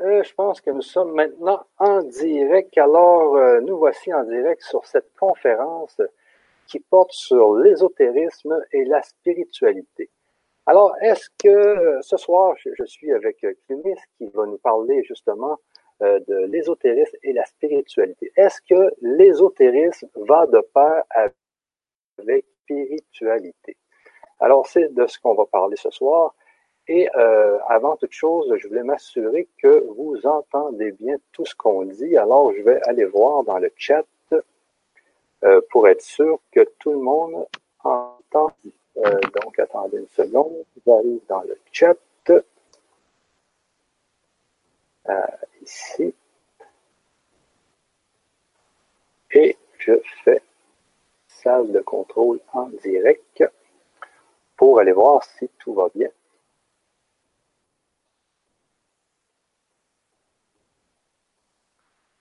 Euh, je pense que nous sommes maintenant en direct. Alors, euh, nous voici en direct sur cette conférence qui porte sur l'ésotérisme et la spiritualité. Alors, est-ce que euh, ce soir, je, suis avec Clunis qui va nous parler justement de l'ésotérisme et la spiritualité. Est-ce que l'ésotérisme va de pair avec spiritualité? Alors, c'est de ce qu'on va parler ce soir. Et euh, avant toute chose, je voulais m'assurer que vous entendez bien tout ce qu'on dit. Alors, je vais aller voir dans le chat euh, pour être sûr que tout le monde entend. Euh, donc, attendez une seconde. J'arrive dans le chat. ici. Et je fais salle de contrôle en direct pour aller voir si tout va bien.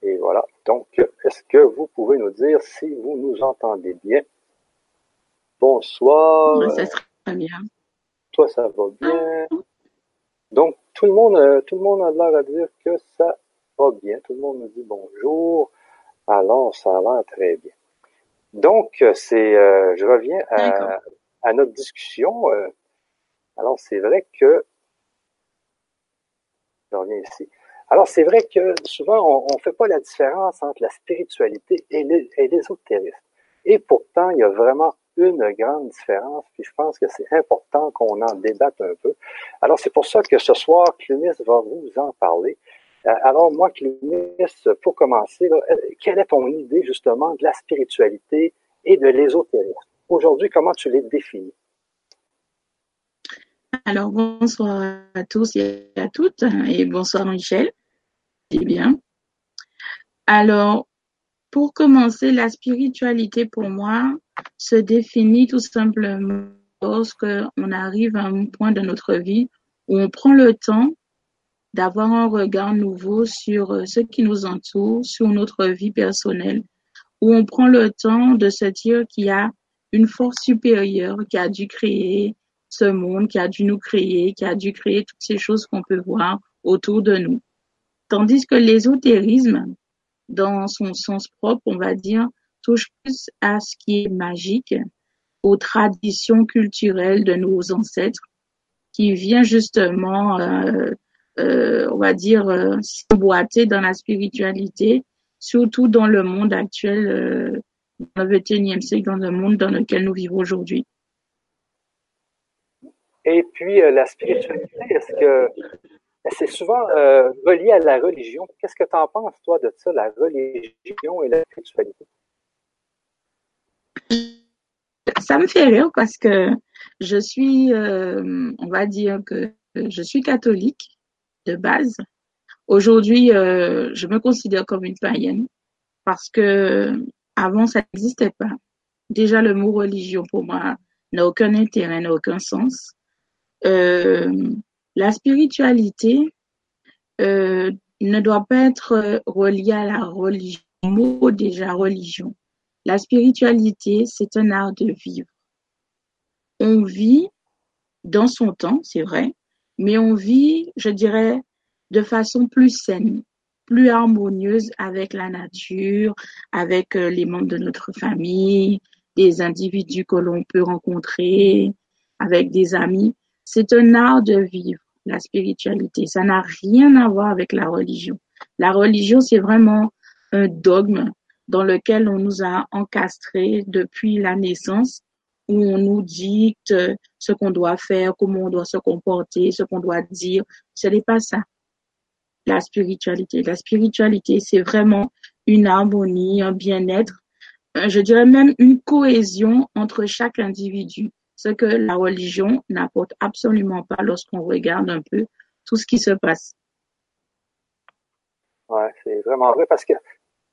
Et voilà. Donc, est-ce que vous pouvez nous dire si vous nous entendez bien? Bonsoir. ça sera bien. Toi, ça va bien? Donc, tout le monde, euh, tout le monde a l'air à dire que ça va bien. Tout le monde nous dit bonjour. Alors, ça a l'air très bien. Donc, c'est, euh, je reviens à, à notre discussion. Euh, alors, c'est vrai que, je reviens ici. Alors, c'est vrai que souvent, on ne fait pas la différence entre la spiritualité et l'ésotérisme. Et pourtant, il y a vraiment une grande différence, puis je pense que c'est important qu'on en débatte un peu. Alors, c'est pour ça que ce soir, Clunis va vous en parler. Euh, alors, moi, Clunis, pour commencer, euh, quelle est ton idée justement de la spiritualité et de l'ésotérisme? Aujourd'hui, comment tu les définis? Alors, bonsoir à tous et à toutes, et bonsoir Michel. Eh bien. Alors, pour commencer, la spiritualité pour moi se définit tout simplement lorsque on arrive à un point de notre vie où on prend le temps d'avoir un regard nouveau sur euh, ce qui nous entoure, sur notre vie personnelle, où on prend le temps de se dire qu'il y a une force supérieure qui a dû créer ce monde, qui a dû nous créer, qui a dû créer toutes ces choses qu'on peut voir autour de nous. Tandis que l'ésotérisme, dans son sens propre, on va dire, touche plus à ce qui est magique, aux traditions culturelles de nos ancêtres, qui vient justement, euh, euh, on va dire, euh, s'emboîter dans la spiritualité, surtout dans le monde actuel, dans le XXIe siècle, dans le monde dans lequel nous vivons aujourd'hui. Et puis, la spiritualité, est-ce que c'est souvent euh, relié à la religion. Qu'est-ce que tu en penses, toi, de ça, la religion et la spiritualité? Ça me fait rire parce que je suis, euh, on va dire que je suis catholique de base. Aujourd'hui, euh, je me considère comme une païenne parce que avant, ça n'existait pas. Déjà, le mot religion, pour moi, n'a aucun intérêt, n'a aucun sens. La spiritualité euh, ne doit pas être reliée à la religion, mot déjà religion. La spiritualité, c'est un art de vivre. On vit dans son temps, c'est vrai, mais on vit, je dirais, de façon plus saine, plus harmonieuse avec la nature, avec euh, les membres de notre famille, des individus que l'on peut rencontrer, avec des amis. C'est un art de vivre la spiritualité. Ça n'a rien à voir avec la religion. La religion, c'est vraiment un dogme dans lequel on nous a encastrés depuis la naissance, où on nous dicte ce qu'on doit faire, comment on doit se comporter, ce qu'on doit dire. Ce n'est pas ça. La spiritualité. La spiritualité, c'est vraiment une harmonie, un bien-être, je dirais même une cohésion entre chaque individu ce que la religion n'apporte absolument pas lorsqu'on regarde un peu tout ce qui se passe. Ouais, c'est vraiment vrai parce que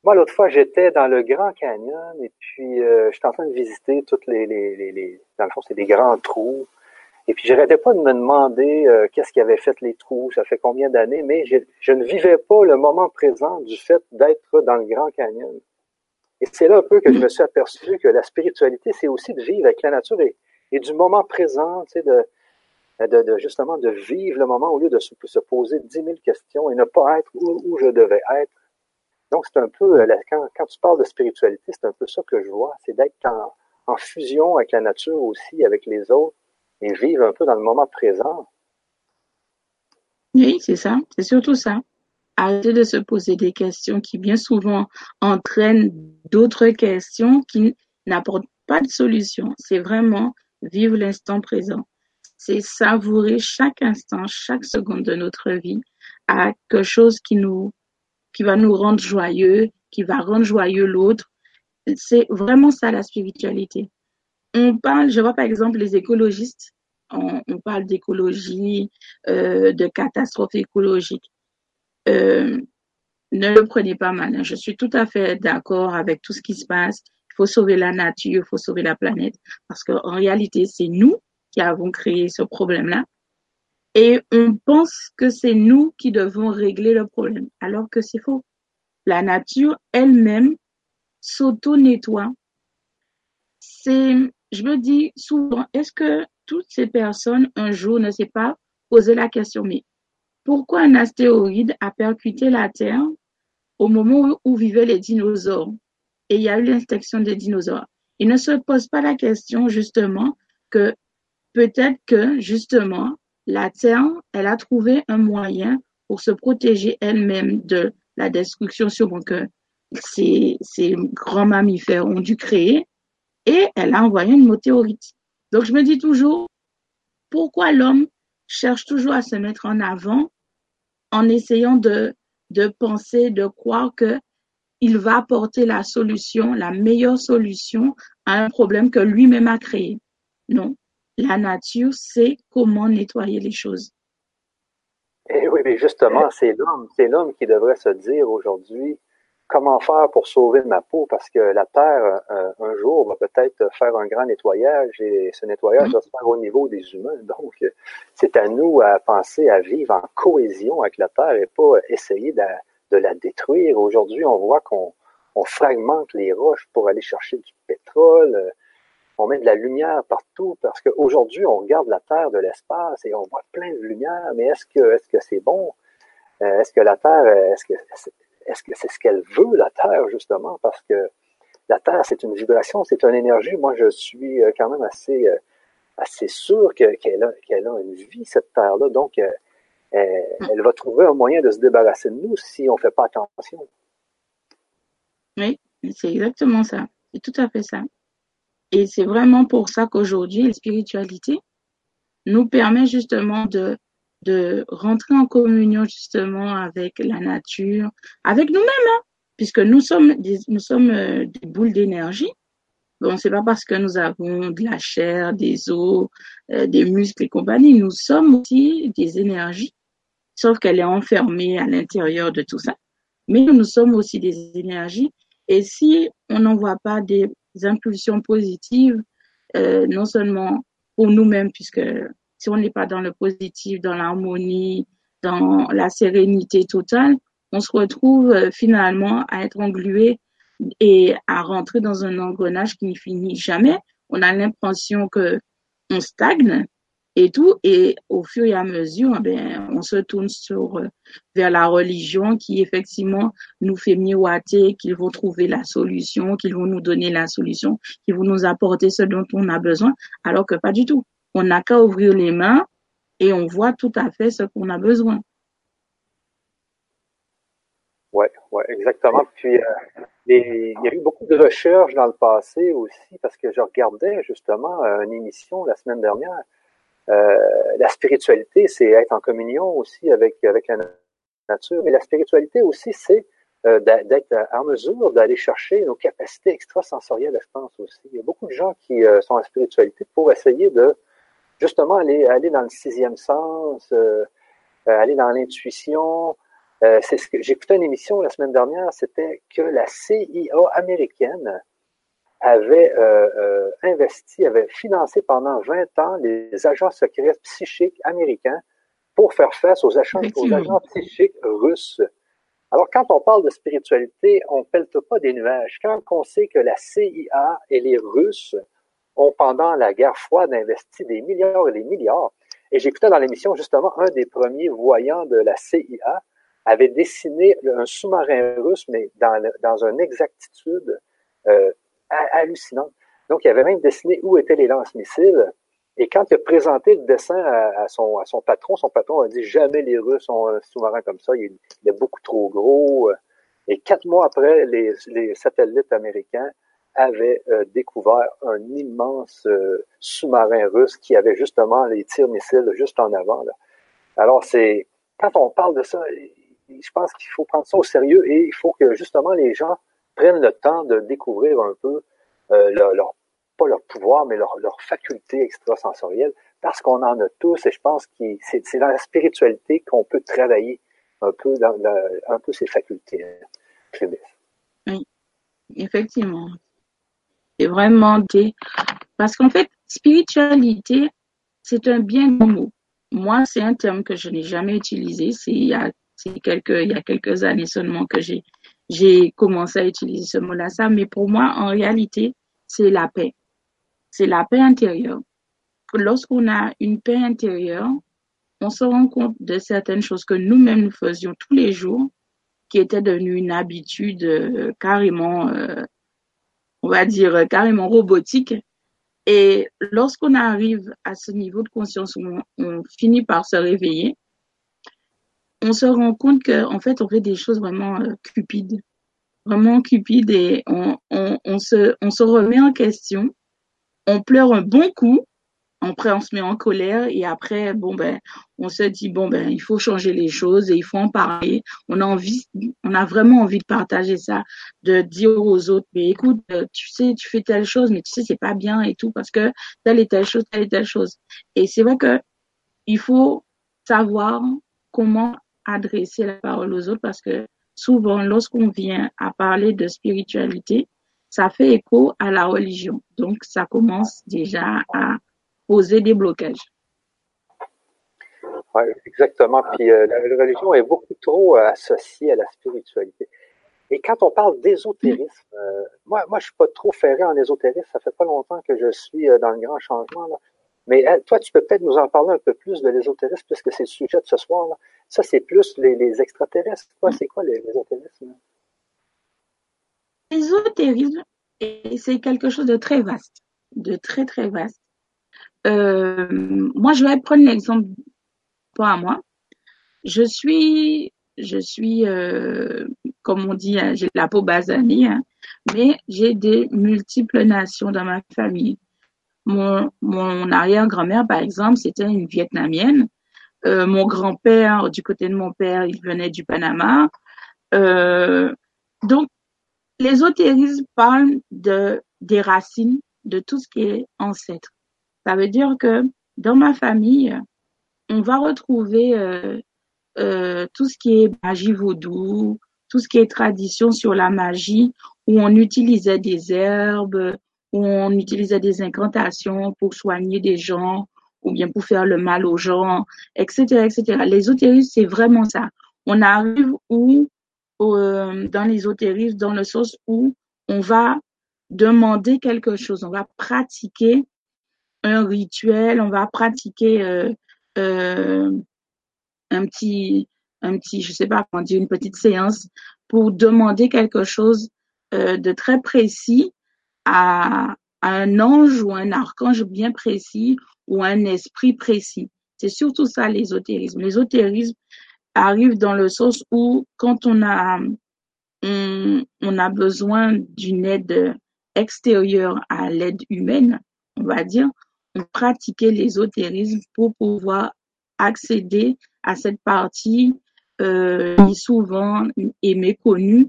moi, l'autre fois, j'étais dans le Grand Canyon et puis euh, j'étais en train de visiter toutes les, les, les, dans le fond, c'est des grands trous. Et puis, j'arrêtais pas de me demander euh, qu'est-ce qui avait fait les trous, ça fait combien d'années, mais je, je, ne vivais pas le moment présent du fait d'être dans le Grand Canyon. Et c'est là un peu que je me suis aperçu que la spiritualité, c'est aussi de vivre avec la nature et, et du moment présent, tu sais, de, de, justement de vivre le moment au lieu de se, poser dix mille questions et ne pas être où, je devais être. Donc, c'est un peu, euh, quand, quand tu parles de spiritualité, c'est un peu ça que je vois, c'est d'être en, en fusion avec la nature aussi, avec les autres, et vivre un peu dans le moment présent. Oui, c'est ça, c'est surtout ça. Arrêter de se poser des questions qui bien souvent entraînent d'autres questions qui n'apportent pas de solution. C'est vraiment vivre l'instant présent. C'est savourer chaque instant, chaque seconde de notre vie à quelque chose qui nous, qui va nous rendre joyeux, qui va rendre joyeux l'autre. C'est vraiment ça la spiritualité. On parle, je vois par exemple les écologistes, on, parle d'écologie, euh, de catastrophe écologique. Euh, ne le prenez pas mal. Hein. Je suis tout à fait d'accord avec tout ce qui se passe. Faut sauver la nature, il faut sauver la planète, parce qu'en réalité, c'est nous qui avons créé ce problème-là. Et on pense que c'est nous qui devons régler le problème, alors que c'est faux. La nature elle-même s'auto-nettoie. C'est, je me dis souvent, est-ce que toutes ces personnes un jour ne s'est pas posé la question, mais pourquoi un astéroïde a percuté la Terre au moment où vivaient les dinosaures? Et il y a eu l'extinction des dinosaures Il ne se pose pas la question justement que peut-être que justement la Terre, elle a trouvé un moyen pour se protéger elle-même de la destruction sûrement que ces, ces grands mammifères ont dû créer et elle a envoyé une météorite. Donc, je me dis toujours, pourquoi l'homme cherche toujours à se mettre en avant en essayant de, de penser, de croire que il va apporter la solution, la meilleure solution à un problème que lui-même a créé. Non, la nature sait comment nettoyer les choses. Et eh oui, mais justement, c'est l'homme, c'est l'homme qui devrait se dire aujourd'hui, comment faire pour sauver ma peau? Parce que la Terre, euh, un jour, va peut-être faire un grand nettoyage et ce nettoyage va se faire au niveau des humains. Donc, c'est à nous à penser à vivre en cohésion avec la Terre et pas essayer de, la détruire. Aujourd'hui, on voit qu'on fragmente les roches pour aller chercher du pétrole. On met de la lumière partout parce qu'aujourd'hui, on regarde la Terre de l'espace et on voit plein de lumière. Mais est-ce que est-ce que c'est bon? Euh, est-ce que la Terre, est-ce que est-ce que c'est ce qu'elle veut, la Terre, justement? Parce que la Terre, c'est une vibration, c'est une énergie. Moi, je suis euh, quand même assez, euh, assez sûr qu'elle a, a une vie, cette Terre-là. Donc, euh, elle, va trouver un moyen de se débarrasser de nous si on ne fait pas attention. Oui, c'est exactement ça. C'est tout à fait ça. Et c'est vraiment pour ça qu'aujourd'hui, la spiritualité nous permet justement de de rentrer en communion justement avec la nature, avec nous-mêmes, hein, puisque nous sommes des, nous sommes euh, des boules d'énergie. Bon, c'est pas parce que nous avons de la chair, des os, euh, des muscles et compagnie. Nous sommes aussi des énergies, sauf qu'elle est enfermée à l'intérieur de tout ça. Mais nous sommes aussi des énergies. Et si on n'envoie pas des impulsions positives, euh, non seulement pour nous-mêmes, puisque si on n'est pas dans le positif, dans l'harmonie, dans la sérénité totale, on se retrouve euh, finalement à être englué et à rentrer dans un engrenage qui ne finit jamais. On a l'impression que on stagne et tout, et au fur et à mesure, eh ben, on se tourne sur euh, vers la religion qui effectivement nous fait miroiter qu'ils vont trouver la solution, qu'ils vont nous donner la solution, qu'ils vont nous apporter ce dont on a besoin, alors que pas du tout. On n'a qu'à ouvrir les mains et on voit tout à fait ce qu'on a besoin. Oui, ouais, exactement. Puis, euh, il y a eu beaucoup de recherches dans le passé aussi, parce que je regardais justement euh, une émission la semaine dernière. Euh, la spiritualité, c'est être en communion aussi avec, avec la nature, mais la spiritualité aussi, c'est d'être en mesure d'aller chercher nos capacités extrasensorielles, je pense aussi. Il y a beaucoup de gens qui sont en spiritualité pour essayer de justement aller, aller dans le sixième sens, euh, euh, aller dans l'intuition. Euh, c'est ce que j'écoutais une émission la semaine dernière, c'était que la CIA américaine avait investi, avait financé pendant 20 ans les agents secrets psychiques américains pour faire face aux agents, aux agents psychiques russes. Alors, quand on parle de spiritualité, on ne pelte pas des nuages. Quand on sait que la CIA et les Russes ont, pendant la guerre froide, investi des milliards et des milliards. Et j'écoutais dans l'émission justement un des premiers voyants de la CIA avait dessiné un sous-marin russe, mais dans, dans une exactitude euh, hallucinante. Donc, il avait même dessiné où étaient les lance-missiles. Et quand il a présenté le dessin à, son, patron, son patron a dit jamais les Russes ont un sous-marin comme ça, il, est beaucoup trop gros. Et quatre mois après, les, satellites américains avaient euh, découvert un immense euh, sous-marin russe qui avait justement les tirs missiles juste en avant. Alors, c'est quand on parle de ça, je pense qu'il faut prendre ça au sérieux et il faut que justement les gens prennent le temps de découvrir un peu euh, leur, pas leur pouvoir, mais leur, leur faculté extrasensorielle, parce qu'on en a tous, et je pense que c'est dans la spiritualité qu'on peut travailler un peu dans un peu ces facultés. Hein, oui, effectivement. C'est vraiment des... Parce qu'en fait, spiritualité, c'est un bien grand mot. Moi, c'est un terme que je n'ai jamais utilisé. C'est il y a quelques, il y a quelques années seulement que j'ai, j'ai commencé à utiliser ce mot-là, ça. Mais pour moi, en réalité, c'est la paix c'est la paix intérieure. Lorsqu'on a une paix intérieure, on se rend compte de certaines choses que nous-mêmes nous faisions tous les jours, qui étaient devenues une habitude euh, carrément, euh, on va dire, carrément robotique. Et lorsqu'on arrive à ce niveau de conscience où on, finit par se réveiller, on se rend compte qu'en fait, on fait des choses vraiment euh, cupides, vraiment cupides et on, on, se, on se remet en question on pleure un bon coup, après on se met en colère et après bon ben on se dit bon ben il faut changer les choses et il faut en parler. On a envie, on a vraiment envie de partager ça, de dire aux autres mais écoute tu sais tu fais telle chose mais tu sais c'est pas bien et tout parce que telle et telle chose telle et telle chose. Et c'est vrai que il faut savoir comment adresser la parole aux autres parce que souvent lorsqu'on vient à parler de spiritualité ça fait écho à la religion. Donc, ça commence déjà à poser des blocages. Oui, exactement. Puis euh, la religion est beaucoup trop euh, associée à la spiritualité. Et quand on parle d'ésotérisme, euh, moi, moi, je suis pas trop ferré en ésotérisme. Ça fait pas longtemps que je suis dans le grand changement. Mais toi, tu peux peut-être nous en parler un peu plus de l'ésotérisme, puisque c'est le sujet de ce soir. Là. Ça, c'est plus les, les extraterrestres. C'est quoi l'ésotérisme? L'ésotérisme, c'est quelque chose de très vaste, de très très vaste. Euh, moi, je vais prendre l'exemple à moi. Je suis, je suis, euh, comme on dit, hein, j'ai la peau basanée, hein, mais j'ai des multiples nations dans ma famille. Mon, mon arrière-grand-mère, par exemple, c'était une Vietnamienne. Euh, mon grand-père, du côté de mon père, il venait du Panama. Euh, donc, L'ésotérisme parle de, des racines, de tout ce qui est ancêtre. Ça veut dire que dans ma famille, on va retrouver euh, euh, tout ce qui est magie vaudou, tout ce qui est tradition sur la magie, où on utilisait des herbes, où on utilisait des incantations pour soigner des gens, ou bien pour faire le mal aux gens, etc., etc. L'ésotérisme, c'est vraiment ça. On arrive où euh, dans l'ésotérisme dans le sens où on va demander quelque chose, on va pratiquer un rituel, on va pratiquer euh, euh, un petit, un petit, je sais pas comment dire, une petite séance pour demander quelque chose euh, de très précis à, un ange ou un archange bien précis ou un esprit précis. C'est surtout ça l'ésotérisme. L'ésotérisme, arrive dans le sens où quand on a on, a besoin d'une aide extérieure à l'aide humaine, on va dire, on pratiquait l'ésotérisme pour pouvoir accéder à cette partie euh, souvent est méconnue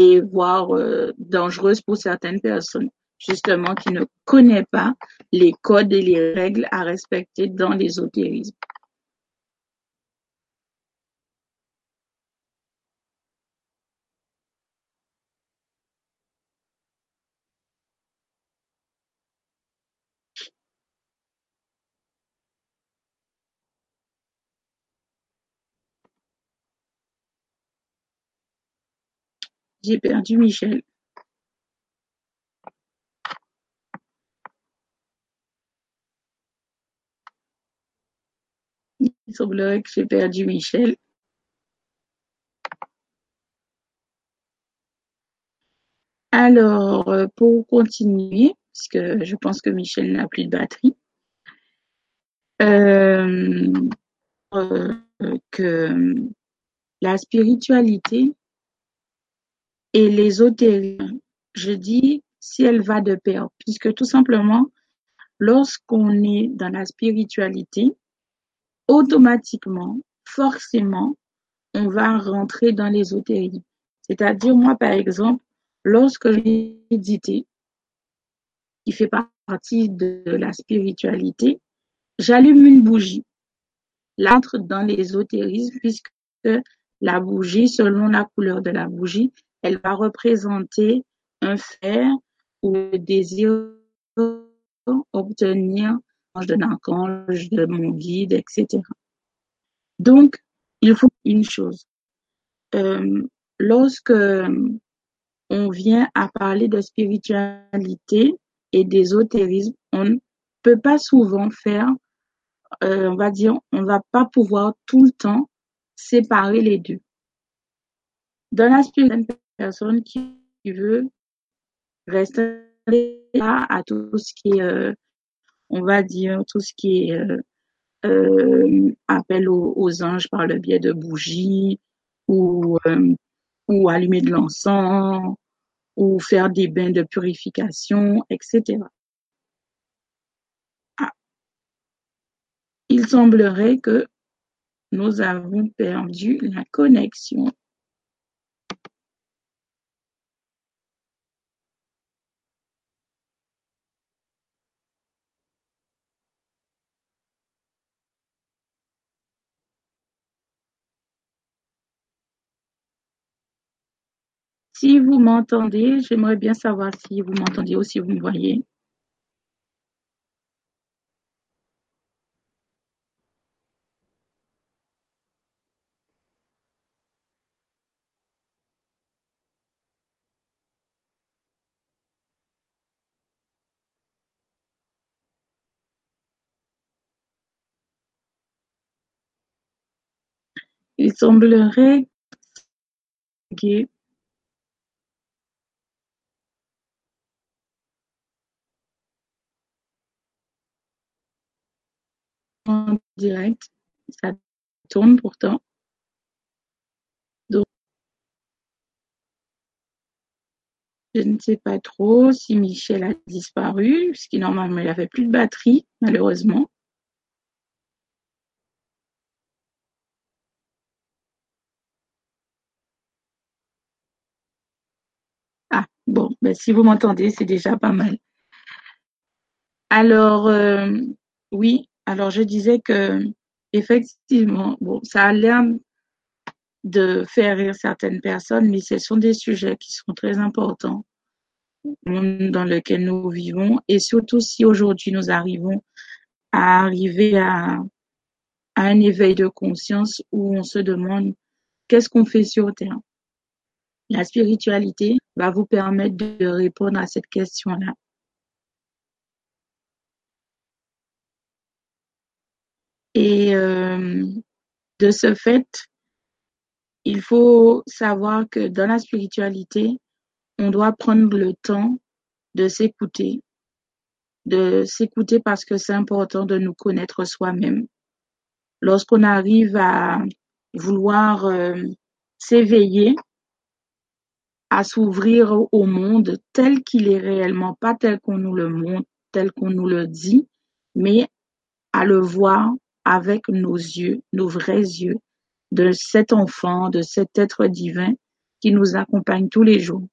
et voire euh, dangereuse pour certaines personnes, justement qui ne connaissent pas les codes et les règles à respecter dans l'ésotérisme. J'ai perdu Michel. Que j'ai perdu Michel. Alors, euh, pour continuer, parce que je pense que Michel n'a plus de batterie, euh, euh, que la spiritualité et l'ésotérisme, je dis si elle va de pair, puisque tout simplement, lorsqu'on est dans la spiritualité, automatiquement, forcément, on va rentrer dans l'ésotérisme. C'est-à-dire, moi, par exemple, lorsque j'ai médité, qui fait partie de la spiritualité, j'allume une bougie. L'entre dans l'ésotérisme, puisque la bougie, selon la couleur de la bougie, elle va représenter un fer ou le désir obtenir de l'archange, de mon guide, etc. Donc, il faut une chose. Euh, lorsque on vient à parler de spiritualité et d'ésotérisme, on ne peut pas souvent faire, euh, on va dire, on va pas pouvoir tout le temps séparer les deux. Dans la personne qui veut rester là à tout ce qui est, euh, on va dire, tout ce qui est euh, euh, appel aux, anges par le biais de bougies ou, ou allumer de l'encens ou faire des bains de purification, etc. Ah. Il semblerait que nous avons perdu la connexion. Si vous m'entendez, j'aimerais bien savoir si vous m'entendez ou si vous me voyez. Il semblerait que en direct. Ça tourne pourtant. Donc, je ne sais pas trop si Michel a disparu, puisqu'il normalement il avait plus de batterie, malheureusement. Ah, bon, ben, si vous m'entendez, c'est déjà pas mal. Alors, euh, oui, alors je disais que effectivement, bon, ça a l'air de faire rire certaines personnes, mais ce sont des sujets qui sont très importants dans lequel nous vivons et surtout si aujourd'hui nous arrivons à arriver à, à un éveil de conscience où on se demande qu'est-ce qu'on fait sur Terre. La spiritualité va vous permettre de répondre à cette question-là. Et euh, de ce fait, il faut savoir que dans la spiritualité, on doit prendre le temps de s'écouter, de s'écouter parce que c'est important de nous connaître soi-même. Lorsqu'on arrive à vouloir euh, s'éveiller, à s'ouvrir au monde tel qu'il est réellement, pas tel qu'on nous le montre, tel qu'on nous le dit, mais à le voir avec nos yeux, nos vrais yeux, de cet enfant, de cet être divin qui nous accompagne tous les jours.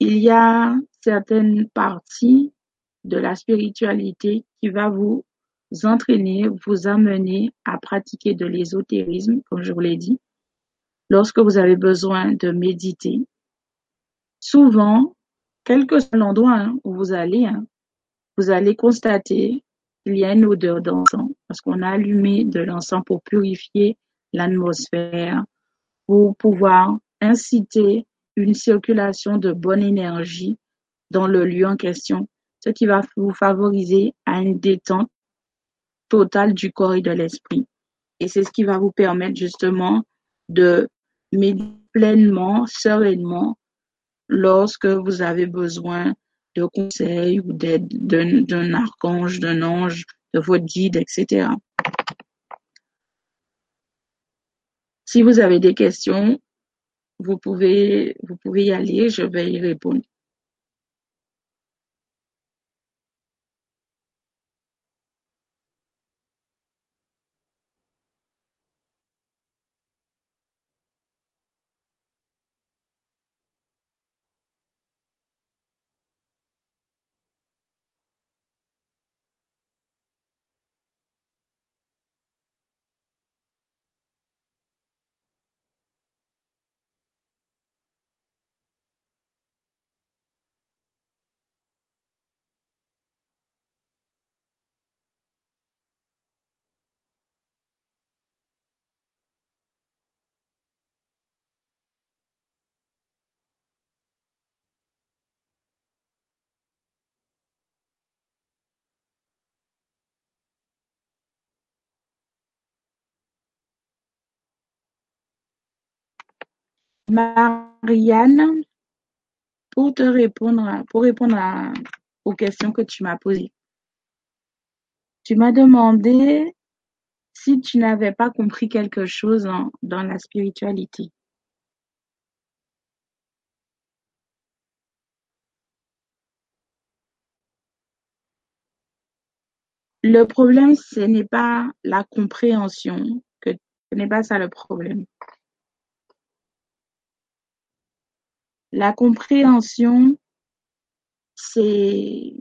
Il y a certaines parties de la spiritualité qui va vous entraîner, vous amener à pratiquer de l'ésotérisme, comme je vous l'ai dit, lorsque vous avez besoin de méditer. Souvent, quel que soit l'endroit hein, où vous allez, hein, vous allez constater qu'il y a une odeur d'encens parce qu'on a allumé de l'encens pour purifier l'atmosphère, pour pouvoir inciter une circulation de bonne énergie dans le lieu en question, ce qui va vous favoriser à une détente totale du corps et de l'esprit. Et c'est ce qui va vous permettre justement de méditer pleinement, sereinement, lorsque vous avez besoin de conseils ou d'aide d'un archange, d'un ange, de votre guide, etc. Si vous avez des questions, vous pouvez, vous pouvez y aller, je vais y répondre. Marianne, pour te répondre, pour répondre aux questions que tu m'as posées. Tu m'as demandé si tu n'avais pas compris quelque chose dans la spiritualité. Le problème, ce n'est pas la compréhension, ce n'est pas ça le problème. La compréhension, c'est,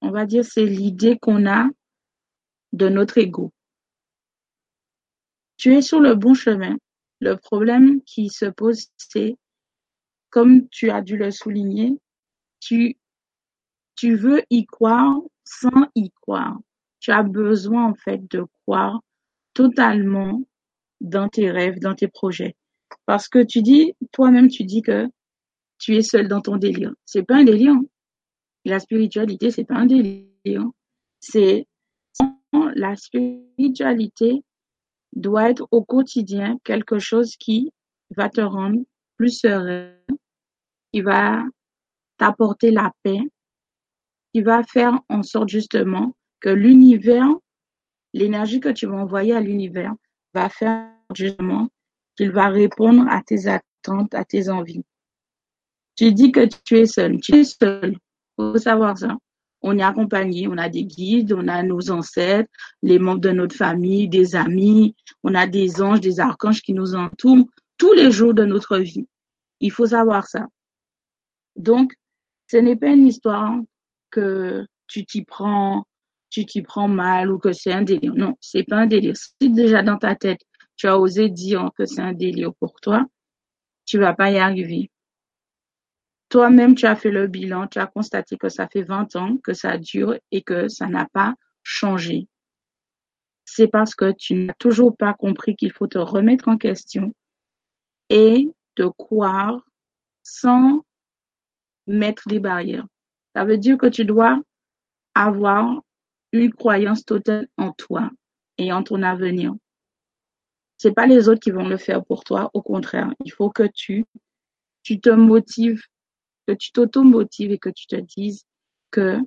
on va dire, c'est l'idée qu'on a de notre ego. Tu es sur le bon chemin. Le problème qui se pose, c'est, comme tu as dû le souligner, tu, tu veux y croire sans y croire. Tu as besoin, en fait, de croire totalement dans tes rêves, dans tes projets. Parce que tu dis, toi-même, tu dis que tu es seul dans ton délire. C'est pas un délire. La spiritualité, c'est pas un délire. C'est la spiritualité doit être au quotidien quelque chose qui va te rendre plus serein, qui va t'apporter la paix, qui va faire en sorte justement que l'univers, l'énergie que tu vas envoyer à l'univers va faire justement qu'il va répondre à tes attentes, à tes envies. Tu dis que tu es seul. Tu es seul. faut savoir ça. On est accompagné, on a des guides, on a nos ancêtres, les membres de notre famille, des amis, on a des anges, des archanges qui nous entourent tous les jours de notre vie. Il faut savoir ça. Donc, ce n'est pas une histoire que tu t'y prends, tu t'y prends mal ou que c'est un délire. Non, c'est pas un délire. Si déjà dans ta tête, tu as osé dire que c'est un délire pour toi, tu vas pas y arriver. Toi-même, tu as fait le bilan, tu as constaté que ça fait 20 ans que ça dure et que ça n'a pas changé. C'est parce que tu n'as toujours pas compris qu'il faut te remettre en question et te croire sans mettre des barrières. Ça veut dire que tu dois avoir une croyance totale en toi et en ton avenir. C'est pas les autres qui vont le faire pour toi. Au contraire, il faut que tu, tu te motives que tu t'auto-motives et que tu te dises que,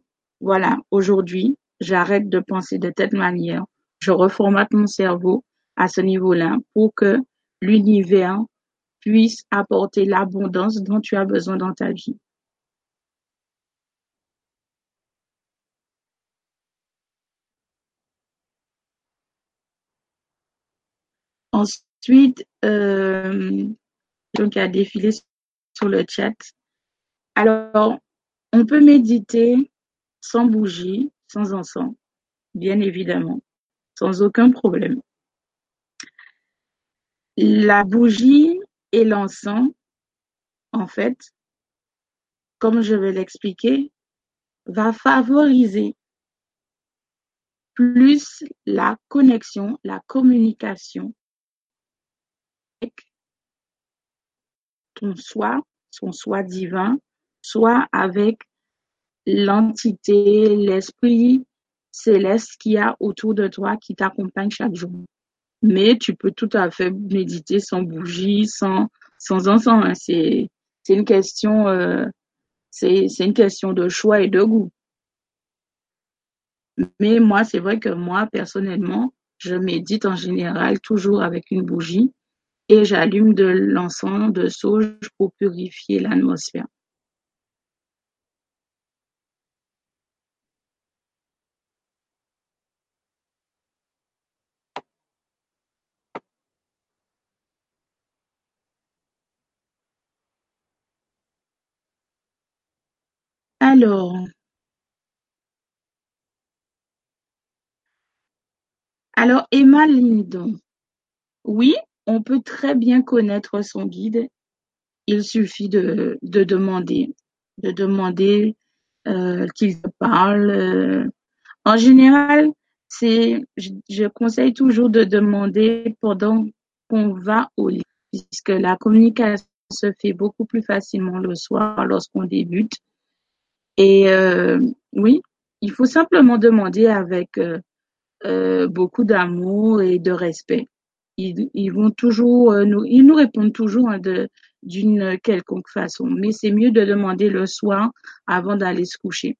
voilà, aujourd'hui, j'arrête de penser de telle manière, je reformate mon cerveau à ce niveau-là pour que l'univers puisse apporter l'abondance dont tu as besoin dans ta vie. Ensuite, euh, donc a défilé sur le chat. Alors, on peut méditer sans bougie, sans encens, bien évidemment, sans aucun problème. La bougie et l'encens, en fait, comme je vais l'expliquer, va favoriser plus la connexion, la communication avec ton soi, son soi divin, soit avec l'entité, l'esprit céleste qu'il y a autour de toi qui t'accompagne chaque jour. Mais tu peux tout à fait méditer sans bougie, sans, sans. Hein. Euh, c'est une question de choix et de goût. Mais moi, c'est vrai que moi, personnellement, je médite en général toujours avec une bougie et j'allume de l'encens de sauge pour purifier l'atmosphère. Alors, alors Emma Lindon, oui, on peut très bien connaître son guide. Il suffit de, de demander, de demander euh, qu'il parle. En général, je, je, conseille toujours de demander pendant qu'on va au lit, puisque la communication se fait beaucoup plus facilement le soir lorsqu'on débute. Et euh, oui, il faut simplement demander avec euh, euh, beaucoup d'amour et de respect. Ils, vont toujours nous, ils nous répondent toujours hein, d'une quelconque façon, mais c'est mieux de demander le soir avant d'aller se coucher.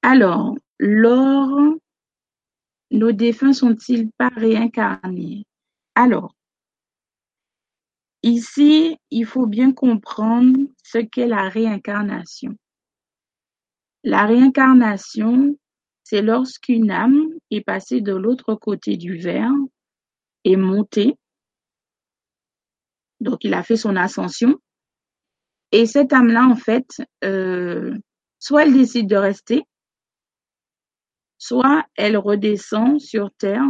Alors, lors, nos défunts sont-ils pas réincarnés? Alors, Ici, il faut bien comprendre ce qu'est la réincarnation. La réincarnation, c'est lorsqu'une âme est passée de l'autre côté du verre, est montée, donc il a fait son ascension, et cette âme-là, en fait, euh, soit elle décide de rester, soit elle redescend sur Terre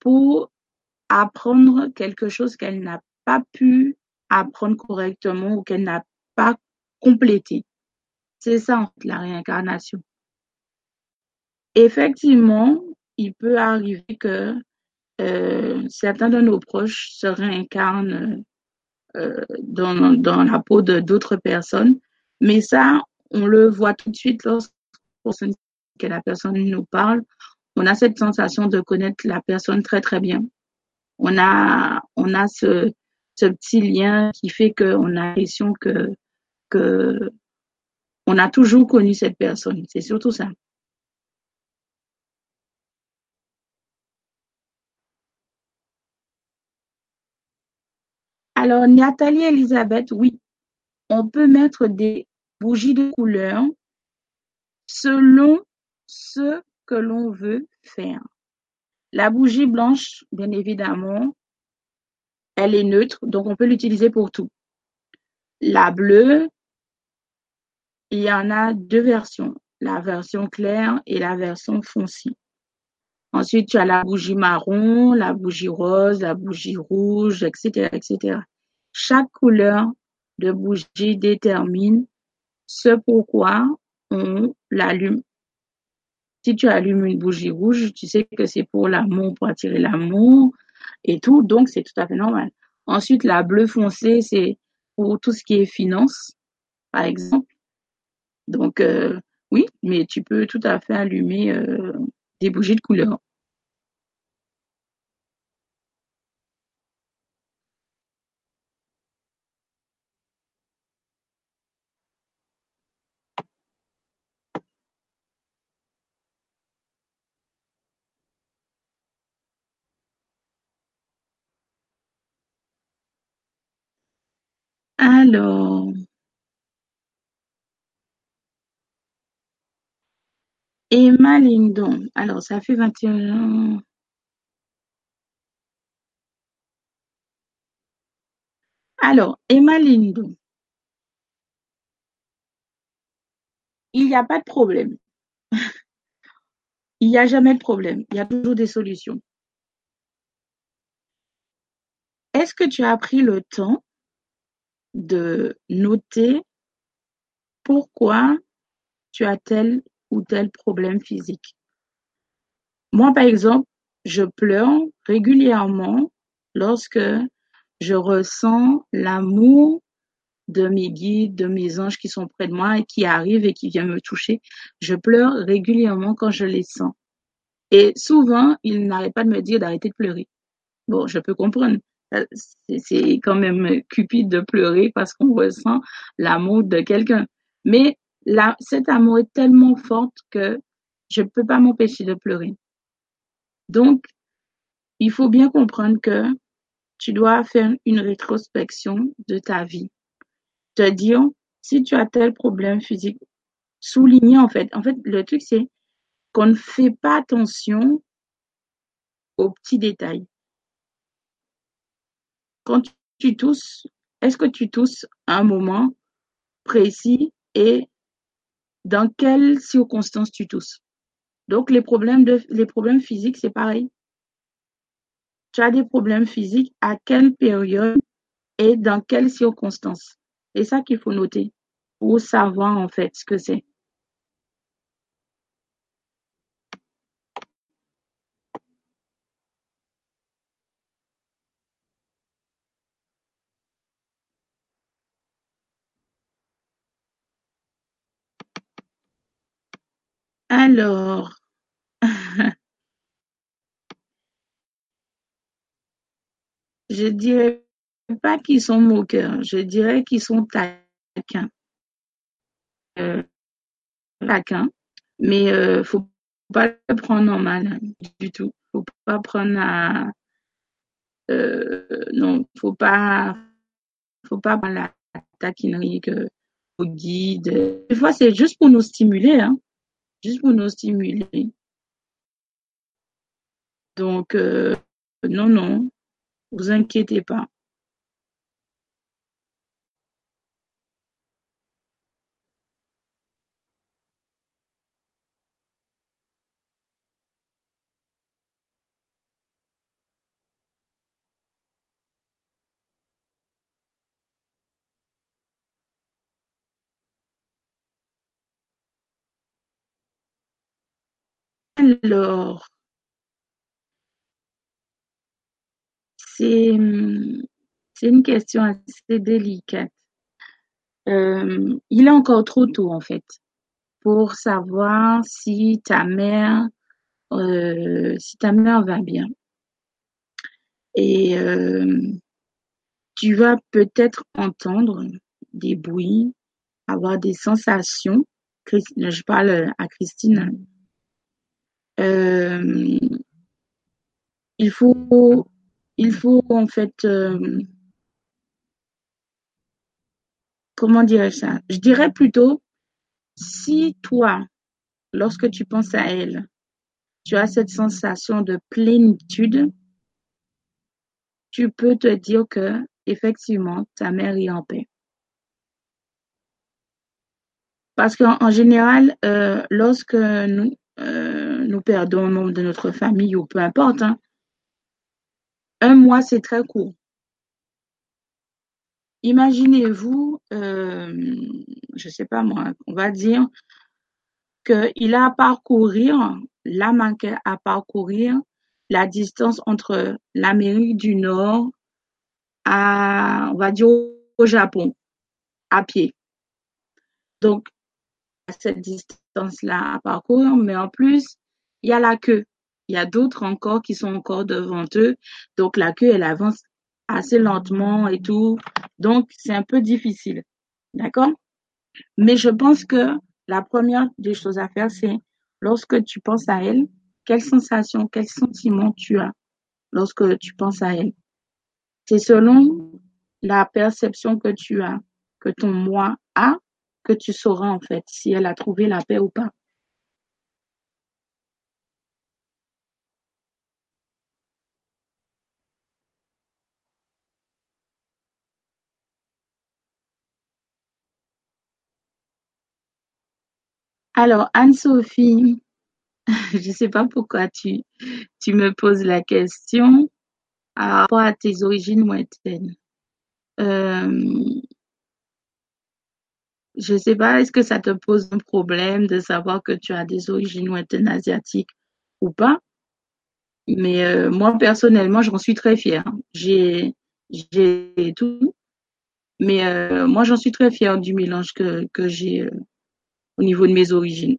pour apprendre quelque chose qu'elle n'a pas pu apprendre correctement ou qu'elle n'a pas complété. C'est ça la réincarnation. Effectivement, il peut arriver que euh, certains de nos proches se réincarnent euh, dans, dans la peau de d'autres personnes, mais ça, on le voit tout de suite lorsque la personne nous parle. On a cette sensation de connaître la personne très très bien. On a, on a ce, ce petit lien qui fait qu'on a l'impression que, on a toujours connu cette personne. C'est surtout ça. Alors, Nathalie Elisabeth, oui, on peut mettre des bougies de couleur selon ce que l'on veut faire. La bougie blanche, bien évidemment, elle est neutre, donc on peut l'utiliser pour tout. La bleue, il y en a deux versions, la version claire et la version foncée. Ensuite, tu as la bougie marron, la bougie rose, la bougie rouge, etc., etc. Chaque couleur de bougie détermine ce pourquoi on l'allume. Si tu allumes une bougie rouge, tu sais que c'est pour l'amour, pour attirer l'amour et tout, donc c'est tout à fait normal. Ensuite, la bleue foncée, c'est pour tout ce qui est finance, par exemple. Donc, euh, oui, mais tu peux tout à fait allumer euh, des bougies de couleur. Alors, Emma Lindon. Alors, ça fait 21 ans. Alors, Emma Lindon. Il n'y a pas de problème. Il n'y a jamais de problème. Il y a toujours des solutions. Est-ce que tu as pris le temps de noter pourquoi tu as tel ou tel problème physique. Moi, par exemple, je pleure régulièrement lorsque je ressens l'amour de mes guides, de mes anges qui sont près de moi et qui arrivent et qui viennent me toucher. Je pleure régulièrement quand je les sens. Et souvent, ils n'arrêtent pas de me dire d'arrêter de pleurer. Bon, je peux comprendre. Euh, c'est quand même cupide de pleurer parce qu'on ressent l'amour de quelqu'un. Mais là, cet amour est tellement fort que je ne peux pas m'empêcher de pleurer. Donc, il faut bien comprendre que tu dois faire une rétrospection de ta vie. Te dire, si tu as tel problème physique, souligner en fait. En fait, le truc, c'est qu'on ne fait pas attention aux petits détails. Quand tu tousses, est-ce que tu tousses à un moment précis et dans quelles circonstances tu tousses? Donc, les problèmes, de, les problèmes physiques, c'est pareil. Tu as des problèmes physiques, à quelle période et dans quelles circonstances? C'est ça qu'il faut noter pour savoir en fait ce que c'est. Alors, je dirais pas qu'ils sont moqueurs, je dirais qu'ils sont taquins. Euh, taquins, mais euh, faut pas le prendre en mal du tout. Faut pas prendre euh, non, faut pas pas prendre la taquinerie que au guide. Des fois c'est juste pour nous stimuler, hein juste pour nous stimuler. Donc, euh, non, non, vous inquiétez pas. Alors, c'est une question assez délicate. Euh, il est encore trop tôt en fait pour savoir si ta mère euh, si ta mère va bien. Et euh, tu vas peut-être entendre des bruits, avoir des sensations. Je parle à Christine euh, il faut, il faut en fait, euh, comment dirais-je ça? Je dirais plutôt, si toi, lorsque tu penses à elle, tu as cette sensation de plénitude, tu peux te dire que effectivement ta mère est en paix. Parce qu'en général, euh, lorsque nous, nous perdons un membre de notre famille ou peu importe. Hein. Un mois, c'est très court. Imaginez-vous, euh, je ne sais pas moi, on va dire qu'il a à parcourir, manqué à parcourir la distance entre l'Amérique du Nord à, on va dire, au Japon, à pied. Donc, cette distance-là à parcourir, mais en plus, il y a la queue. Il y a d'autres encore qui sont encore devant eux. Donc, la queue, elle avance assez lentement et tout. Donc, c'est un peu difficile. D'accord? Mais je pense que la première des choses à faire, c'est lorsque tu penses à elle, quelle sensation, quel sentiment tu as lorsque tu penses à elle? C'est selon la perception que tu as, que ton moi a, que tu sauras en fait si elle a trouvé la paix ou pas. Alors, Anne-Sophie, je ne sais pas pourquoi tu, me poses la question par rapport à tes origines lointaines. Euh, je sais pas, est-ce que ça te pose un problème de savoir que tu as des origines lointaines asiatiques ou pas? Mais euh, moi, personnellement, j'en suis très fière. J'ai, tout. Mais euh, moi, j'en suis très fière du mélange que, j'ai euh, au niveau de mes origines.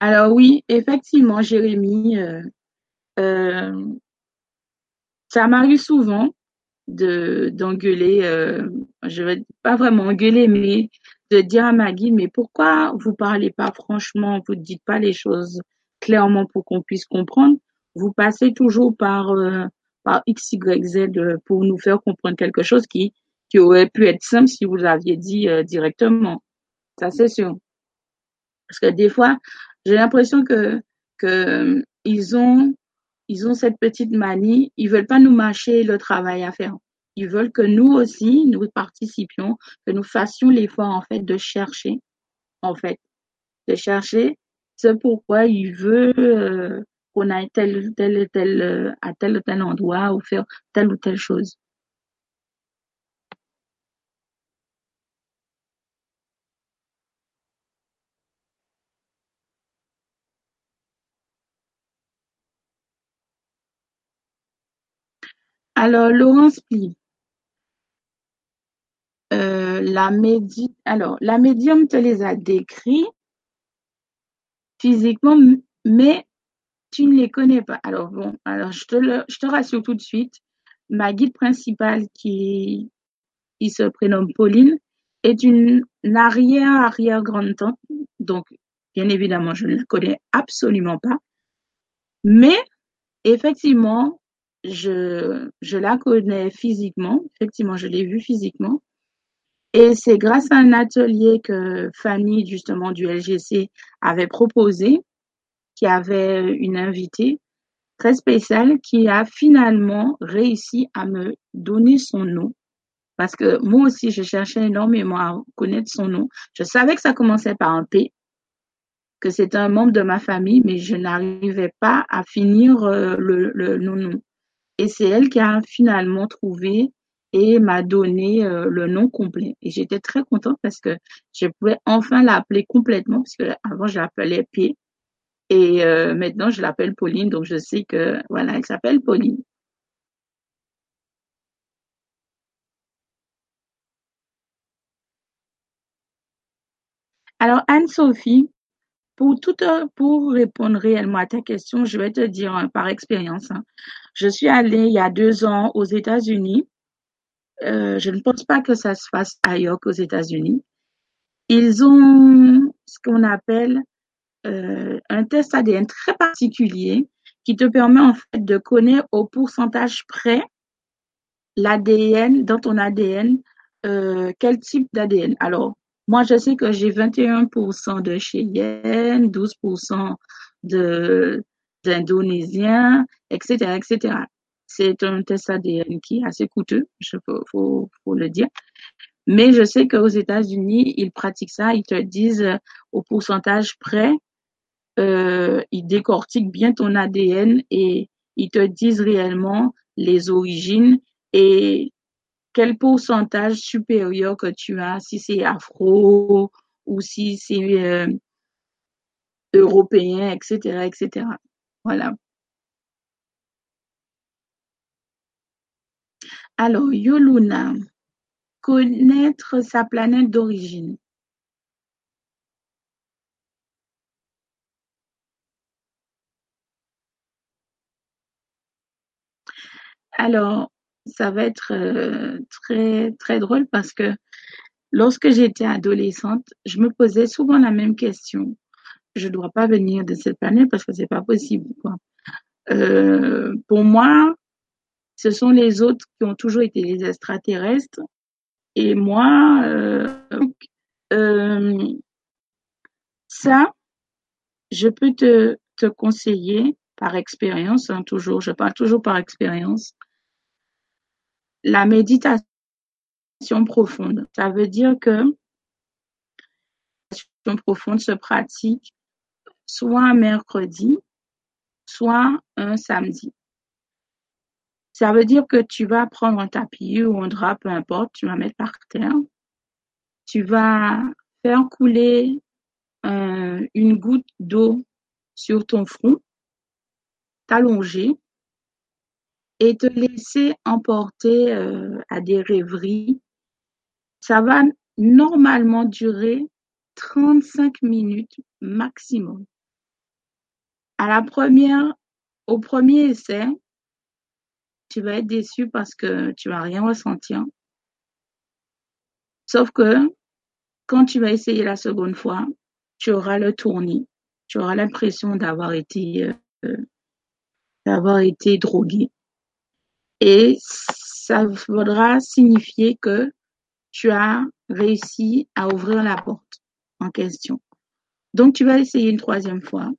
Alors oui, effectivement, Jérémy, ça m'arrive souvent de d'engueuler, euh, je vais pas vraiment engueuler, mais de dire à Maggie, mais pourquoi vous parlez pas franchement, vous ne dites pas les choses clairement pour qu'on puisse comprendre. Vous passez toujours par euh, par X, Y, Z euh, pour nous faire comprendre quelque chose qui qui aurait pu être simple si vous l'aviez dit euh, directement. Ça c'est sûr. Parce que des fois, j'ai l'impression que que ils ont ils ont cette petite manie, ils veulent pas nous mâcher le travail à faire. Ils veulent que nous aussi, nous participions, que nous fassions l'effort, en fait, de chercher, en fait, de chercher ce pourquoi ils veulent euh, qu'on aille tel, tel, tel, euh, à tel ou tel endroit ou faire telle ou telle chose. Alors, Laurence Pli, euh, la médium te les a décrits physiquement, mais tu ne les connais pas. Alors bon, je te rassure tout de suite. Ma guide principale qui, se prénomme Pauline est une arrière-arrière-grande-tante. Donc, bien évidemment, je ne la connais absolument pas. Mais, effectivement, je, je la connais physiquement. Effectivement, je l'ai vue physiquement. Et c'est grâce à un atelier que Fanny, justement, du LGC, avait proposé, qui avait une invitée très spéciale qui a finalement réussi à me donner son nom. Parce que moi aussi, je cherchais énormément à connaître son nom. Je savais que ça commençait par un P, que c'était un membre de ma famille, mais je n'arrivais pas à finir euh, le, le nom. Et c'est elle qui a finalement trouvé et m'a donné euh, le nom complet. Et j'étais très contente parce que je pouvais enfin l'appeler complètement, parce que avant je l'appelais P. Et euh, maintenant je l'appelle Pauline, donc je sais que voilà, elle s'appelle Pauline. Alors Anne-Sophie, pour tout, pour répondre réellement à ta question, je vais te dire hein, par expérience. Hein. Je suis allée il y a deux ans aux États-Unis euh, je ne pense pas que ça se fasse ailleurs qu'aux États-Unis. Ils ont ce qu'on appelle euh, un test ADN très particulier qui te permet en fait de connaître au pourcentage près l'ADN dans ton ADN, euh, quel type d'ADN. Alors, moi, je sais que j'ai 21% de Cheyenne, 12% de d'Indonésiens, etc., etc. C'est un test ADN qui est assez coûteux, il faut, le dire. Mais je sais qu'aux États-Unis, ils pratiquent ça, ils te disent au pourcentage près, euh, ils décortiquent bien ton ADN et ils te disent réellement les origines et quel pourcentage supérieur que tu as, si c'est afro ou si c'est euh, européen, etc., etc. Voilà. Alors, Yoluna, connaître sa planète d'origine. Alors, ça va être euh, très très drôle parce que lorsque j'étais adolescente, je me posais souvent la même question. Je ne dois pas venir de cette planète parce que c'est pas possible. Quoi. Euh, pour moi, ce sont les autres qui ont toujours été les extraterrestres. Et moi, euh, euh, ça, je peux te, te conseiller par expérience, hein, toujours, je parle toujours par expérience, la méditation profonde. Ça veut dire que la méditation profonde se pratique soit un mercredi, soit un samedi. Ça veut dire que tu vas prendre un tapis ou un drap, peu importe, tu vas mettre par terre. Tu vas faire couler euh, une goutte d'eau sur ton front. t'allonger et te laisser emporter euh, à des rêveries. Ça va normalement durer 35 minutes maximum. À la première, au premier essai, tu vas être déçu parce que tu vas rien ressentir. Sauf que quand tu vas essayer la seconde fois, tu auras le tournis. Tu auras l'impression d'avoir été, euh, d'avoir été drogué. Et ça voudra signifier que tu as réussi à ouvrir la porte en question. Donc, tu vas essayer une troisième fois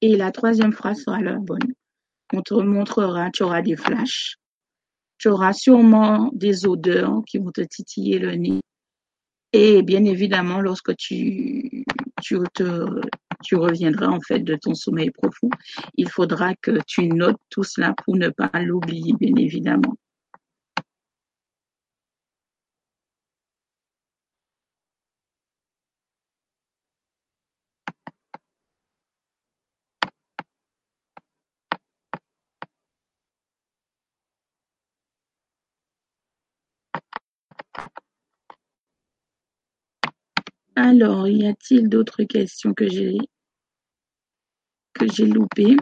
et la troisième fois sera la bonne. On te montrera, tu auras des flashs, tu auras sûrement des odeurs qui vont te titiller le nez. Et bien évidemment, lorsque tu, tu, te, tu reviendras en fait de ton sommeil profond, il faudra que tu notes tout cela pour ne pas l'oublier, bien évidemment. Alors, y a-t-il d'autres questions que j'ai que j'ai loupées?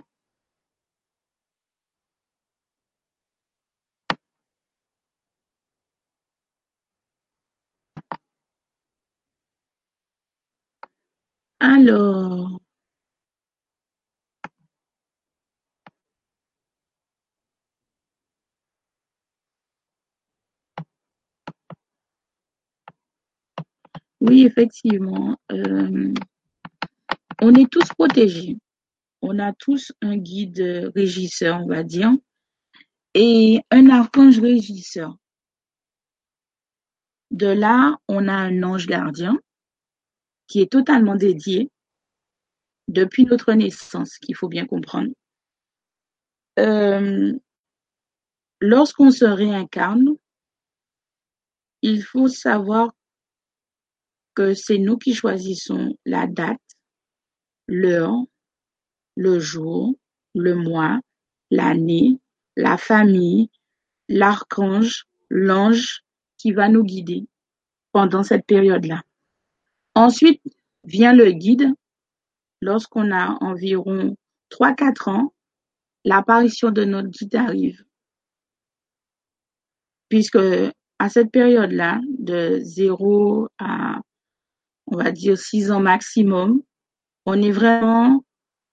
Alors, effectivement, euh, on est tous protégés. On a tous un guide régisseur, on va dire, et un archange régisseur. De là, on a un ange gardien qui est totalement dédié depuis notre naissance, qu'il faut bien comprendre. Euh, lorsqu'on se réincarne, il faut savoir que c'est nous qui choisissons la date, l'heure, le jour, le mois, l'année, la famille, l'archange, l'ange qui va nous guider pendant cette période-là. Ensuite vient le guide. Lorsqu'on a environ 3-4 ans, l'apparition de notre guide arrive. Puisque à cette période-là, de 0 à, on va dire, 6 ans maximum, on est vraiment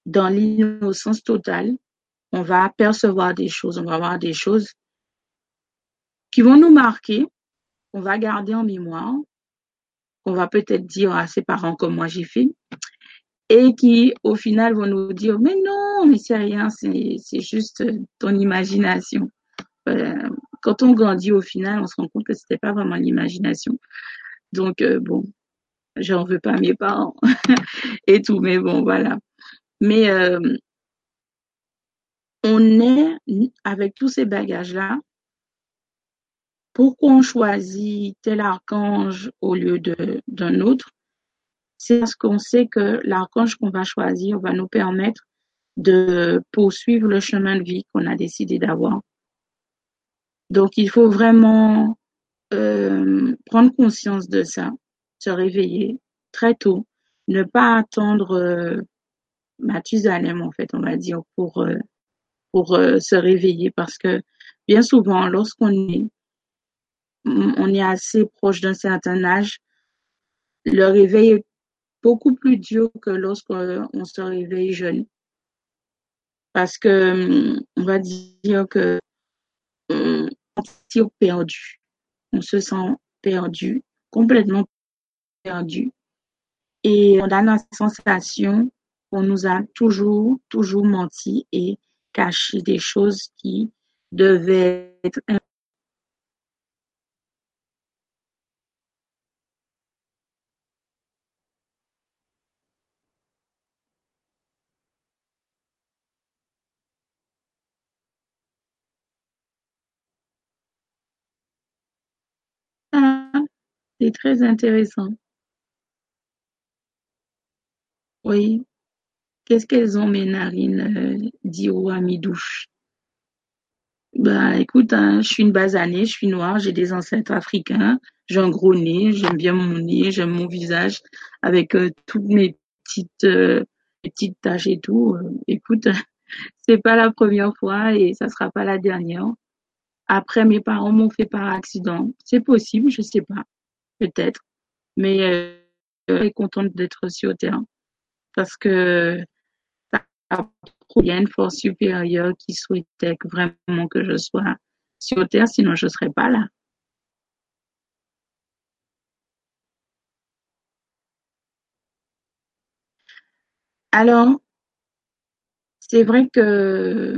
dans l'innocence totale. On va percevoir des choses, on va voir des choses qui vont nous marquer, on va garder en mémoire, on va peut-être dire à ses parents comme moi j'ai fait, et qui au final vont nous dire mais non, mais c'est rien, c'est juste ton imagination. Euh, quand on grandit au final, on se rend compte que c'était pas vraiment l'imagination. Donc euh, bon, j'en veux pas à mes parents et tout, mais bon voilà. Mais euh, on est avec tous ces bagages-là. Pourquoi on choisit tel archange au lieu d'un autre? C'est parce qu'on sait que l'archange qu'on va choisir va nous permettre de poursuivre le chemin de vie qu'on a décidé d'avoir. Donc, il faut vraiment euh, prendre conscience de ça, se réveiller très tôt, ne pas attendre euh, en fait, on va dire, pour, euh, euh, se réveiller parce que bien souvent, lorsqu'on est, est assez proche d'un certain âge, le réveil est beaucoup plus dur que lorsqu'on se réveille jeune. Parce que, on va dire que on se sent perdu. On se sent perdu, complètement Et on a la sensation qu'on nous a toujours, toujours menti et caché des choses qui devaient être ah, c'est très intéressant. Oui. Qu'est-ce qu'elles ont mes narines euh, dit Ouamidouche. Bah écoute, hein, je suis une basanée, je suis noire, j'ai des ancêtres africains, j'ai un gros nez, j'aime bien mon nez, j'aime mon visage avec euh, toutes mes petites euh, petites taches et tout. Euh, écoute, c'est pas la première fois et ça sera pas la dernière. Après, mes parents m'ont fait par accident. C'est possible, je sais pas, peut-être, mais euh, je suis contente d'être sur Terre parce que il y a une force supérieure qui souhaitait vraiment que je sois sur Terre, sinon je serais pas là. Alors, c'est vrai que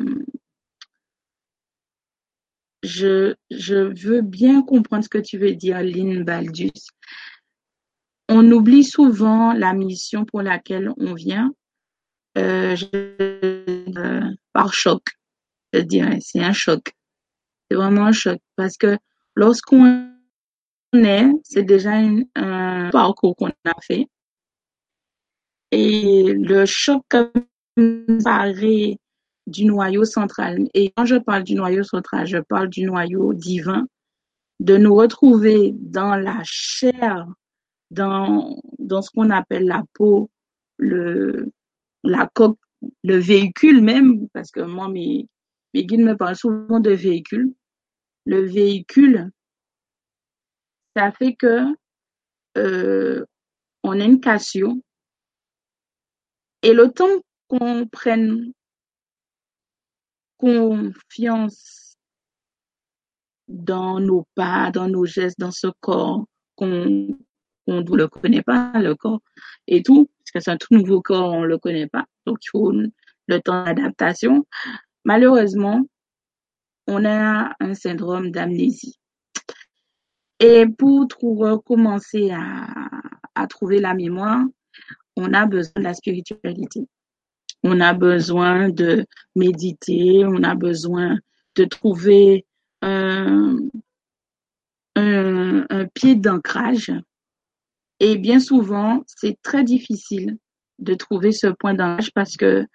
je, je veux bien comprendre ce que tu veux dire, Lynn Baldus. On oublie souvent la mission pour laquelle on vient. Euh, euh, par choc, je dirais, c'est un choc. C'est vraiment un choc parce que lorsqu'on est, c'est déjà un, un parcours qu'on a fait. Et le choc paraît du noyau central. Et quand je parle du noyau central, je parle du noyau divin, de nous retrouver dans la chair, dans, dans ce qu'on appelle la peau, le, la coque, le véhicule même, parce que moi, mes, mes guides me parlent souvent de véhicule. Le véhicule, ça fait que euh, on a une cassure. Et le temps qu'on prenne confiance dans nos pas, dans nos gestes, dans ce corps qu'on on ne le connaît pas, le corps et tout, parce que c'est un tout nouveau corps, on ne le connaît pas. Donc, il faut le temps d'adaptation. Malheureusement, on a un syndrome d'amnésie. Et pour commencer à, trouver la mémoire, on a besoin de la spiritualité. On a besoin de méditer, on a besoin de trouver un pied d'ancrage. Et bien souvent, c'est très difficile de trouver ce point d'ancrage parce que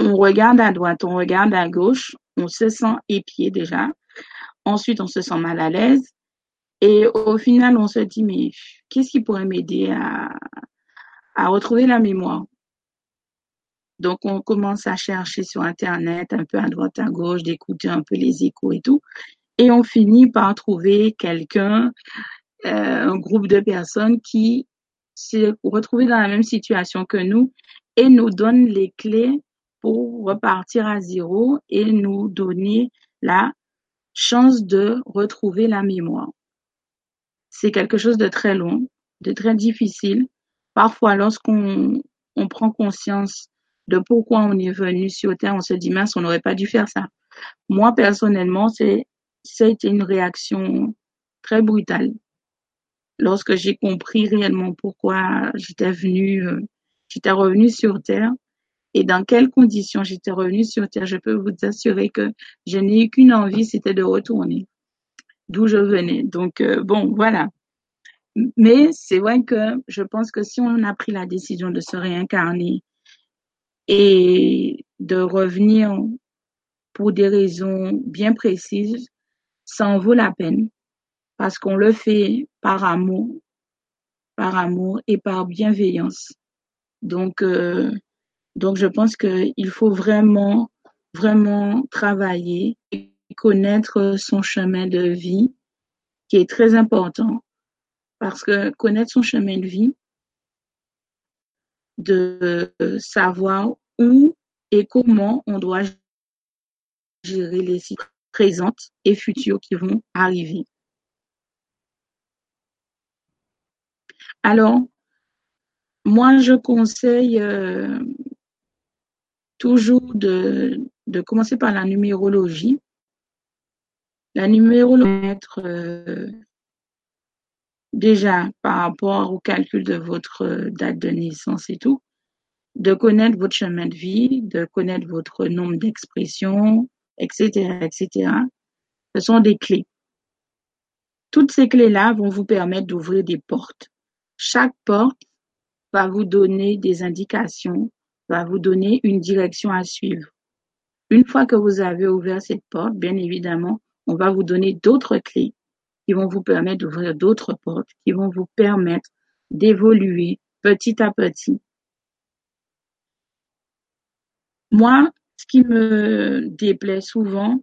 on regarde à droite, on regarde à gauche, on se sent épié déjà. Ensuite, on se sent mal à l'aise. Et au final, on se dit, mais qu'est-ce qui pourrait m'aider à, à retrouver la mémoire? Donc, on commence à chercher sur Internet, un peu à droite, à gauche, d'écouter un peu les échos et tout. Et on finit par trouver quelqu'un, un groupe de personnes qui s'est retrouvé dans la même situation que nous et nous donne les clés pour repartir à zéro et nous donner la chance de retrouver la mémoire. C'est quelque chose de très long, de très difficile. Parfois, lorsqu'on on prend conscience de pourquoi on est venu sur Terre, on se dit mince, on n'aurait pas dû faire ça. Moi, personnellement, c'est, ça a été une réaction très brutale. Lorsque j'ai compris réellement pourquoi j'étais venue, euh, j'étais revenue sur Terre et dans quelles conditions j'étais revenue sur Terre, je peux vous assurer que je n'ai eu qu'une envie, c'était de retourner d'où je venais. Donc, euh, bon, voilà. Mais c'est vrai que je pense que si on a pris la décision de se réincarner et de revenir pour des raisons bien précises, ça en vaut la peine parce qu'on le fait par amour, par amour et par bienveillance. Donc, euh, donc je pense qu'il faut vraiment, vraiment travailler et connaître son chemin de vie qui est très important parce que connaître son chemin de vie, de savoir où et comment on doit gérer les situations présentes et futures qui vont arriver. Alors, moi, je conseille euh, toujours de, commencer par la numérologie. La numérologie, euh, déjà par rapport au calcul de votre date de naissance et tout, de connaître votre chemin de vie, de connaître votre nombre d'expressions, etc., etc. Ce sont des clés. Toutes ces clés-là vont vous permettre d'ouvrir des portes. Chaque porte va vous donner des indications va vous donner une direction à suivre. Une fois que vous avez ouvert cette porte, bien évidemment, on va vous donner d'autres clés qui vont vous permettre d'ouvrir d'autres portes, qui vont vous permettre d'évoluer petit à petit. Moi, ce qui me déplaît souvent,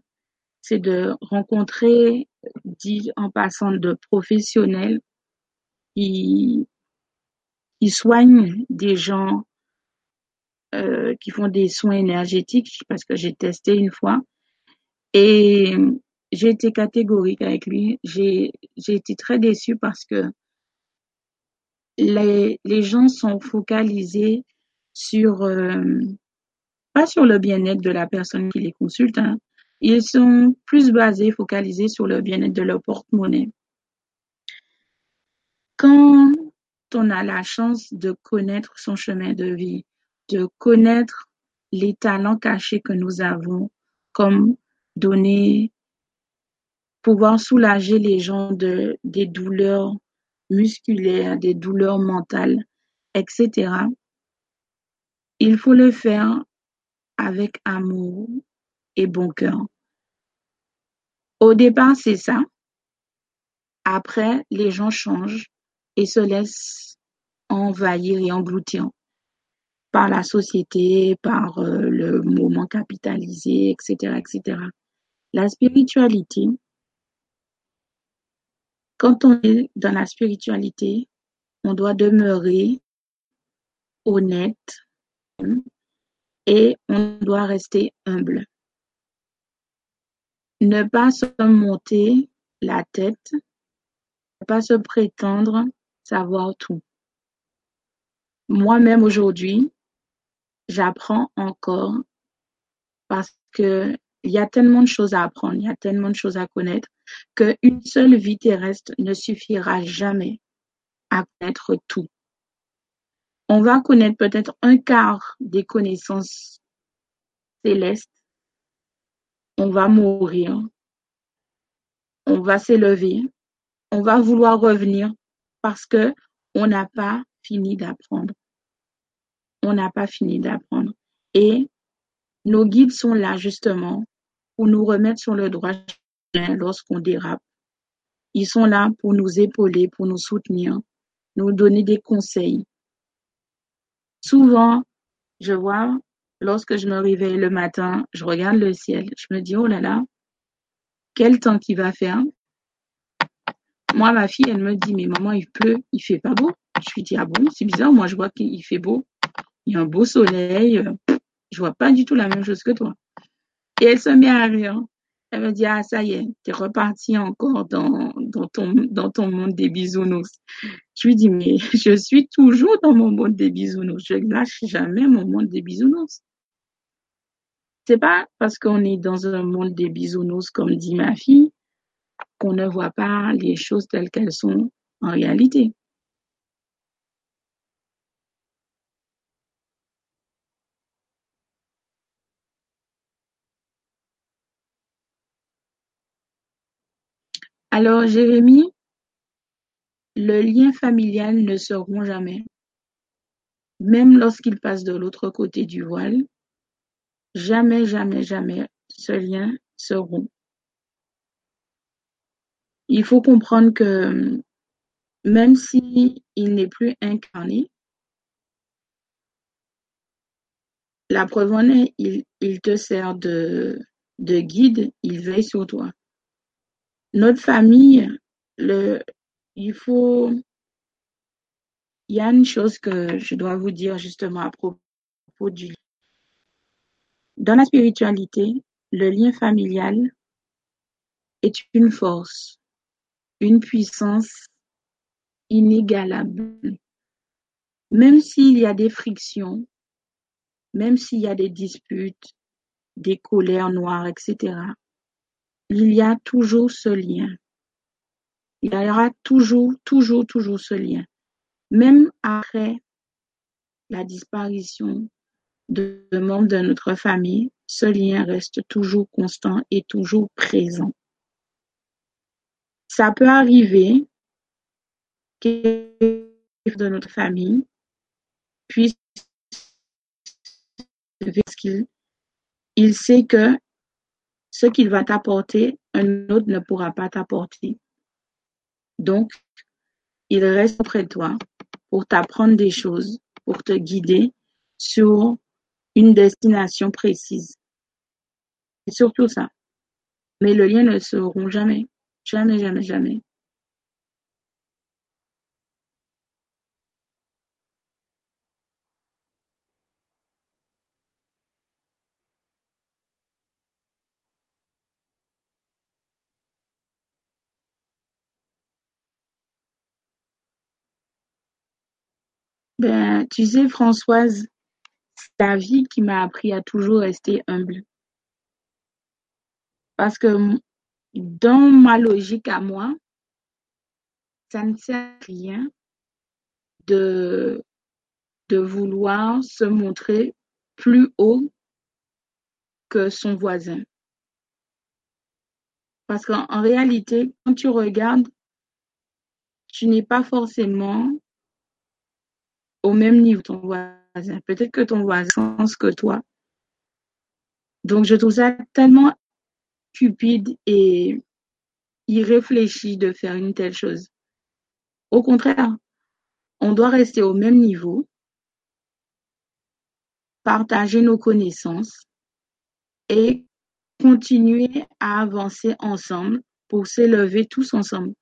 c'est de rencontrer, dit en passant de professionnels qui soignent des gens euh, qui font des soins énergétiques parce que j'ai testé une fois et j'ai été catégorique avec lui. J'ai été très déçue parce que les, les gens sont focalisés sur, euh, pas sur le bien-être de la personne qui les consulte, hein. ils sont plus basés, focalisés sur le bien-être de leur porte-monnaie. Quand on a la chance de connaître son chemin de vie, de connaître les talents cachés que nous avons, comme donner, pouvoir soulager les gens de, des douleurs musculaires, des douleurs mentales, etc. Il faut le faire avec amour et bon cœur. Au départ, c'est ça. Après, les gens changent et se laissent envahir et engloutir par la société, par euh, le moment capitalisé, etc., etc. La spiritualité, quand on est dans la spiritualité, on doit demeurer honnête et on doit rester humble. Ne pas se monter la tête, ne pas se prétendre savoir tout. Moi-même aujourd'hui, j'apprends encore parce que il y a tellement de choses à apprendre, il y a tellement de choses à connaître qu'une seule vie terrestre ne suffira jamais à connaître tout. On va connaître peut-être un quart des connaissances célestes. On va mourir. On va s'élever. On va vouloir revenir parce que on n'a pas fini d'apprendre on n'a pas fini d'apprendre. Et nos guides sont là justement pour nous remettre sur le droit chemin lorsqu'on dérape. Ils sont là pour nous épauler, pour nous soutenir, nous donner des conseils. Souvent, je vois, lorsque je me réveille le matin, je regarde le ciel, je me dis, oh là là, quel temps qu'il va faire. Moi, ma fille, elle me dit, mais maman, il pleut, il fait pas beau. Je lui dis, ah bon, c'est bizarre, moi je vois qu'il fait beau il y a un beau soleil, euh, je vois pas du tout la même chose que toi. Et elle se met à rire. Elle me dit, ah, ça y est, tu es reparti encore dans, dans, ton, dans ton monde des bisounours. Je lui dis, mais je suis toujours dans mon monde des bisounours. Je lâche jamais mon monde des bisounours. C'est pas parce qu'on est dans un monde des bisounours, comme dit ma fille, qu'on ne voit pas les choses telles qu'elles sont en réalité. Alors, Jérémie, le lien familial ne se rompt jamais. Même lorsqu'il passe de l'autre côté du voile, jamais, jamais, jamais ce lien se rompt. Il faut comprendre que même s'il n'est plus incarné, la preuve est, il, te sert de guide, il veille sur toi. Notre famille, le, il faut, il y a une chose que je dois vous dire justement à propos du dans la spiritualité, le lien familial est une force, une puissance inégalable. Même s'il y a des frictions, même s'il y a des disputes, des colères noires, etc., il y a toujours ce lien. Il y aura toujours, toujours, toujours ce lien. Même après la disparition de membres de notre famille, ce lien reste toujours constant et toujours présent. Ça peut arriver que de notre famille puisse qu'il il sait que ce qu'il va t'apporter, un autre ne pourra pas t'apporter. Donc, il reste auprès de toi pour t'apprendre des choses, pour te guider sur une destination précise. C'est surtout ça. Mais le lien ne se rompt jamais. Jamais, jamais, jamais. Ben, tu sais, Françoise, c'est ta vie qui m'a appris à toujours rester humble. Parce que dans ma logique à moi, ça ne sert à rien de, vouloir se montrer plus haut que son voisin. Parce qu'en réalité, quand tu regardes, tu n'es pas forcément au même niveau que ton voisin. Peut-être que ton voisin pense que toi. Donc, je trouve ça tellement cupide et irréfléchi de faire une telle chose. Au contraire, on doit rester au même niveau, partager nos connaissances et continuer à avancer ensemble pour s'élever tous ensemble.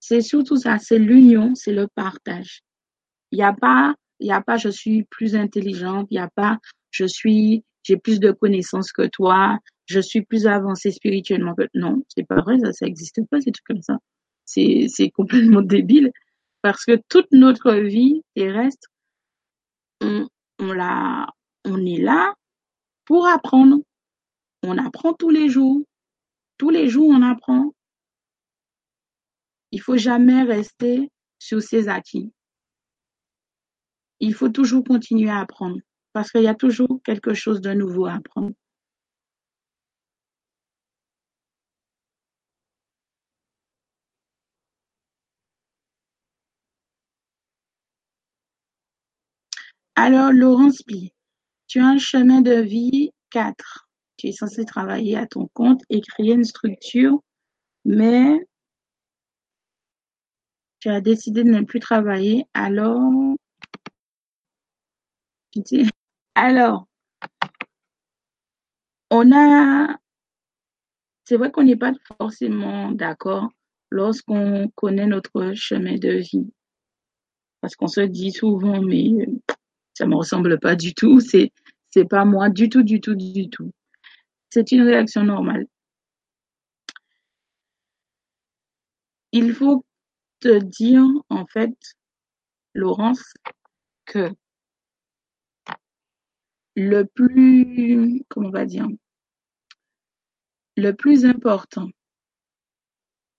C'est surtout ça, c'est l'union, c'est le partage. Il n'y a pas, il a pas je suis plus intelligente, il n'y a pas je suis, j'ai plus de connaissances que toi, je suis plus avancée spirituellement que non, c'est pas vrai, ça, ça existe pas, ces trucs comme ça. C'est, c'est complètement débile parce que toute notre vie terrestre, on, on la, on est là pour apprendre. On apprend tous les jours. Tous les jours, on apprend. Il faut jamais rester sur ses acquis il faut toujours continuer à apprendre parce qu'il y a toujours quelque chose de nouveau à apprendre. Alors, Laurence P., tu as un chemin de vie 4. Tu es censé travailler à ton compte et créer une structure, mais tu as décidé de ne plus travailler. Alors, alors, on a, c'est vrai qu'on n'est pas forcément d'accord lorsqu'on connaît notre chemin de vie. Parce qu'on se dit souvent, mais ça me ressemble pas du tout, c'est, c'est pas moi du tout, du tout, du tout. C'est une réaction normale. Il faut te dire, en fait, Laurence, que le plus, comment on va dire, le plus important,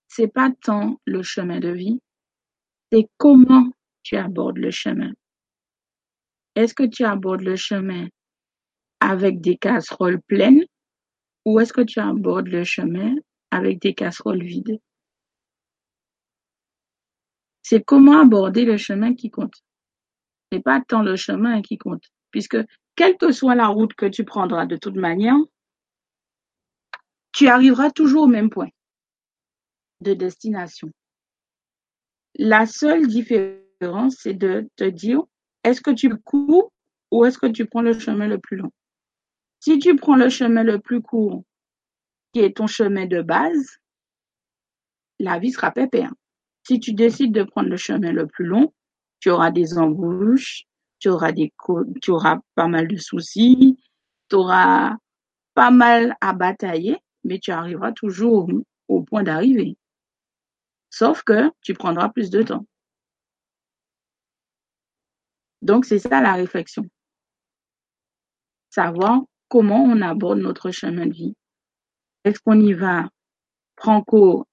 c'est pas tant le chemin de vie, c'est comment tu abordes le chemin. Est-ce que tu abordes le chemin avec des casseroles pleines ou est-ce que tu abordes le chemin avec des casseroles vides? C'est comment aborder le chemin qui compte. C'est pas tant le chemin qui compte, puisque quelle que soit la route que tu prendras de toute manière, tu arriveras toujours au même point de destination. La seule différence, c'est de te dire, est-ce que tu cours ou est-ce que tu prends le chemin le plus long? Si tu prends le chemin le plus court, qui est ton chemin de base, la vie sera pépère. Si tu décides de prendre le chemin le plus long, tu auras des embûches, tu auras des tu auras pas mal de soucis, tu auras pas mal à batailler, mais tu arriveras toujours au, point d'arrivée. Sauf que tu prendras plus de temps. Donc c'est ça la réflexion. Savoir comment on aborde notre chemin de vie. Est-ce qu'on y va franco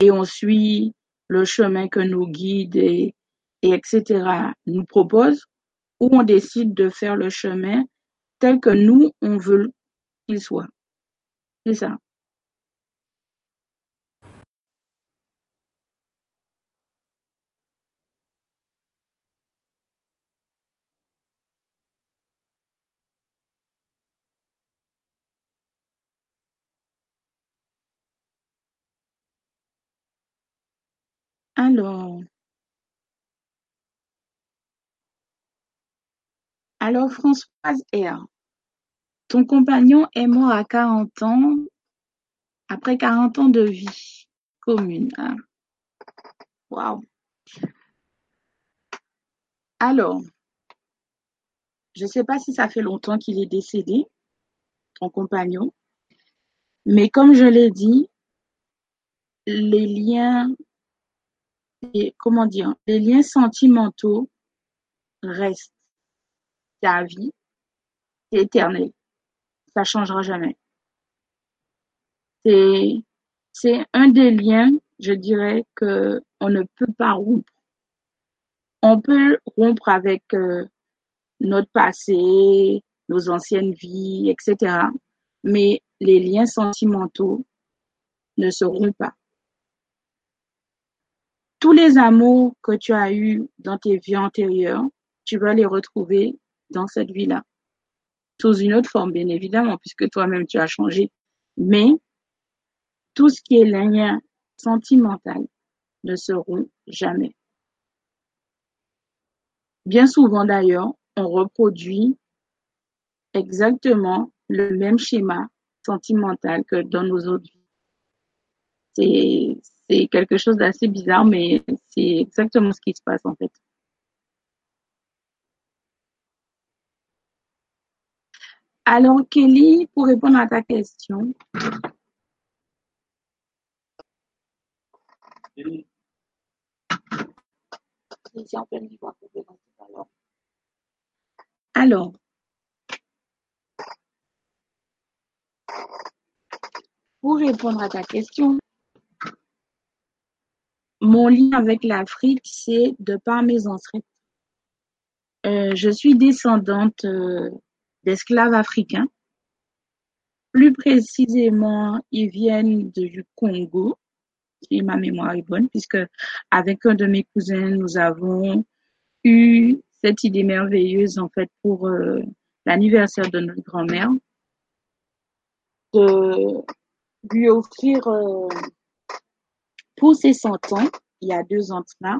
et on suit le chemin que nos guides et, et etc. nous proposent ou on décide de faire le chemin tel que nous, on veut qu'il soit? C'est ça. Alors, alors Françoise R. Ton compagnon est mort à 40 ans, après 40 ans de vie commune. Waouh. Alors, je ne sais pas si ça fait longtemps qu'il est décédé, ton compagnon, mais comme je l'ai dit, les liens, comment dire, les liens sentimentaux restent. Ta vie, c'est éternel. Ça changera jamais. C'est, c'est un des liens, je dirais, que on ne peut pas rompre. On peut rompre avec euh, notre passé, nos anciennes vies, etc. Mais les liens sentimentaux ne se rompent pas. Tous les amours que tu as eus dans tes vies antérieures, tu vas les retrouver dans cette vie-là. Sous une autre forme, bien évidemment, puisque toi-même tu as changé. Mais tout ce qui est lien sentimental ne se rompt jamais. Bien souvent d'ailleurs, on reproduit exactement le même schéma sentimental que dans nos autres vies. C'est quelque chose d'assez bizarre, mais c'est exactement ce qui se passe en fait. Alors, Kelly, pour répondre à ta question. Alors, pour répondre à ta question, mon lien avec l'Afrique, c'est de par mes ancêtres. Euh, je suis descendante euh, d'esclaves africains. Plus précisément, ils viennent du Congo, si ma mémoire est bonne, puisque avec un de mes cousins, nous avons eu cette idée merveilleuse, en fait, pour euh, l'anniversaire de notre grand-mère, de lui offrir pour ses 100 ans, il y a deux ans de cela,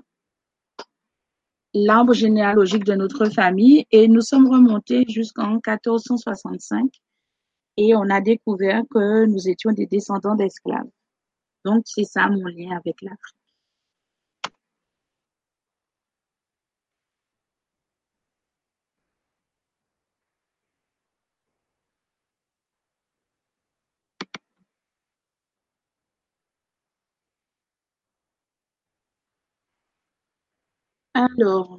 l'arbre généalogique de notre famille et nous sommes remontés jusqu'en 1465 et on a découvert que nous étions des descendants d'esclaves. Donc, c'est ça mon lien avec l'Afrique. Alors,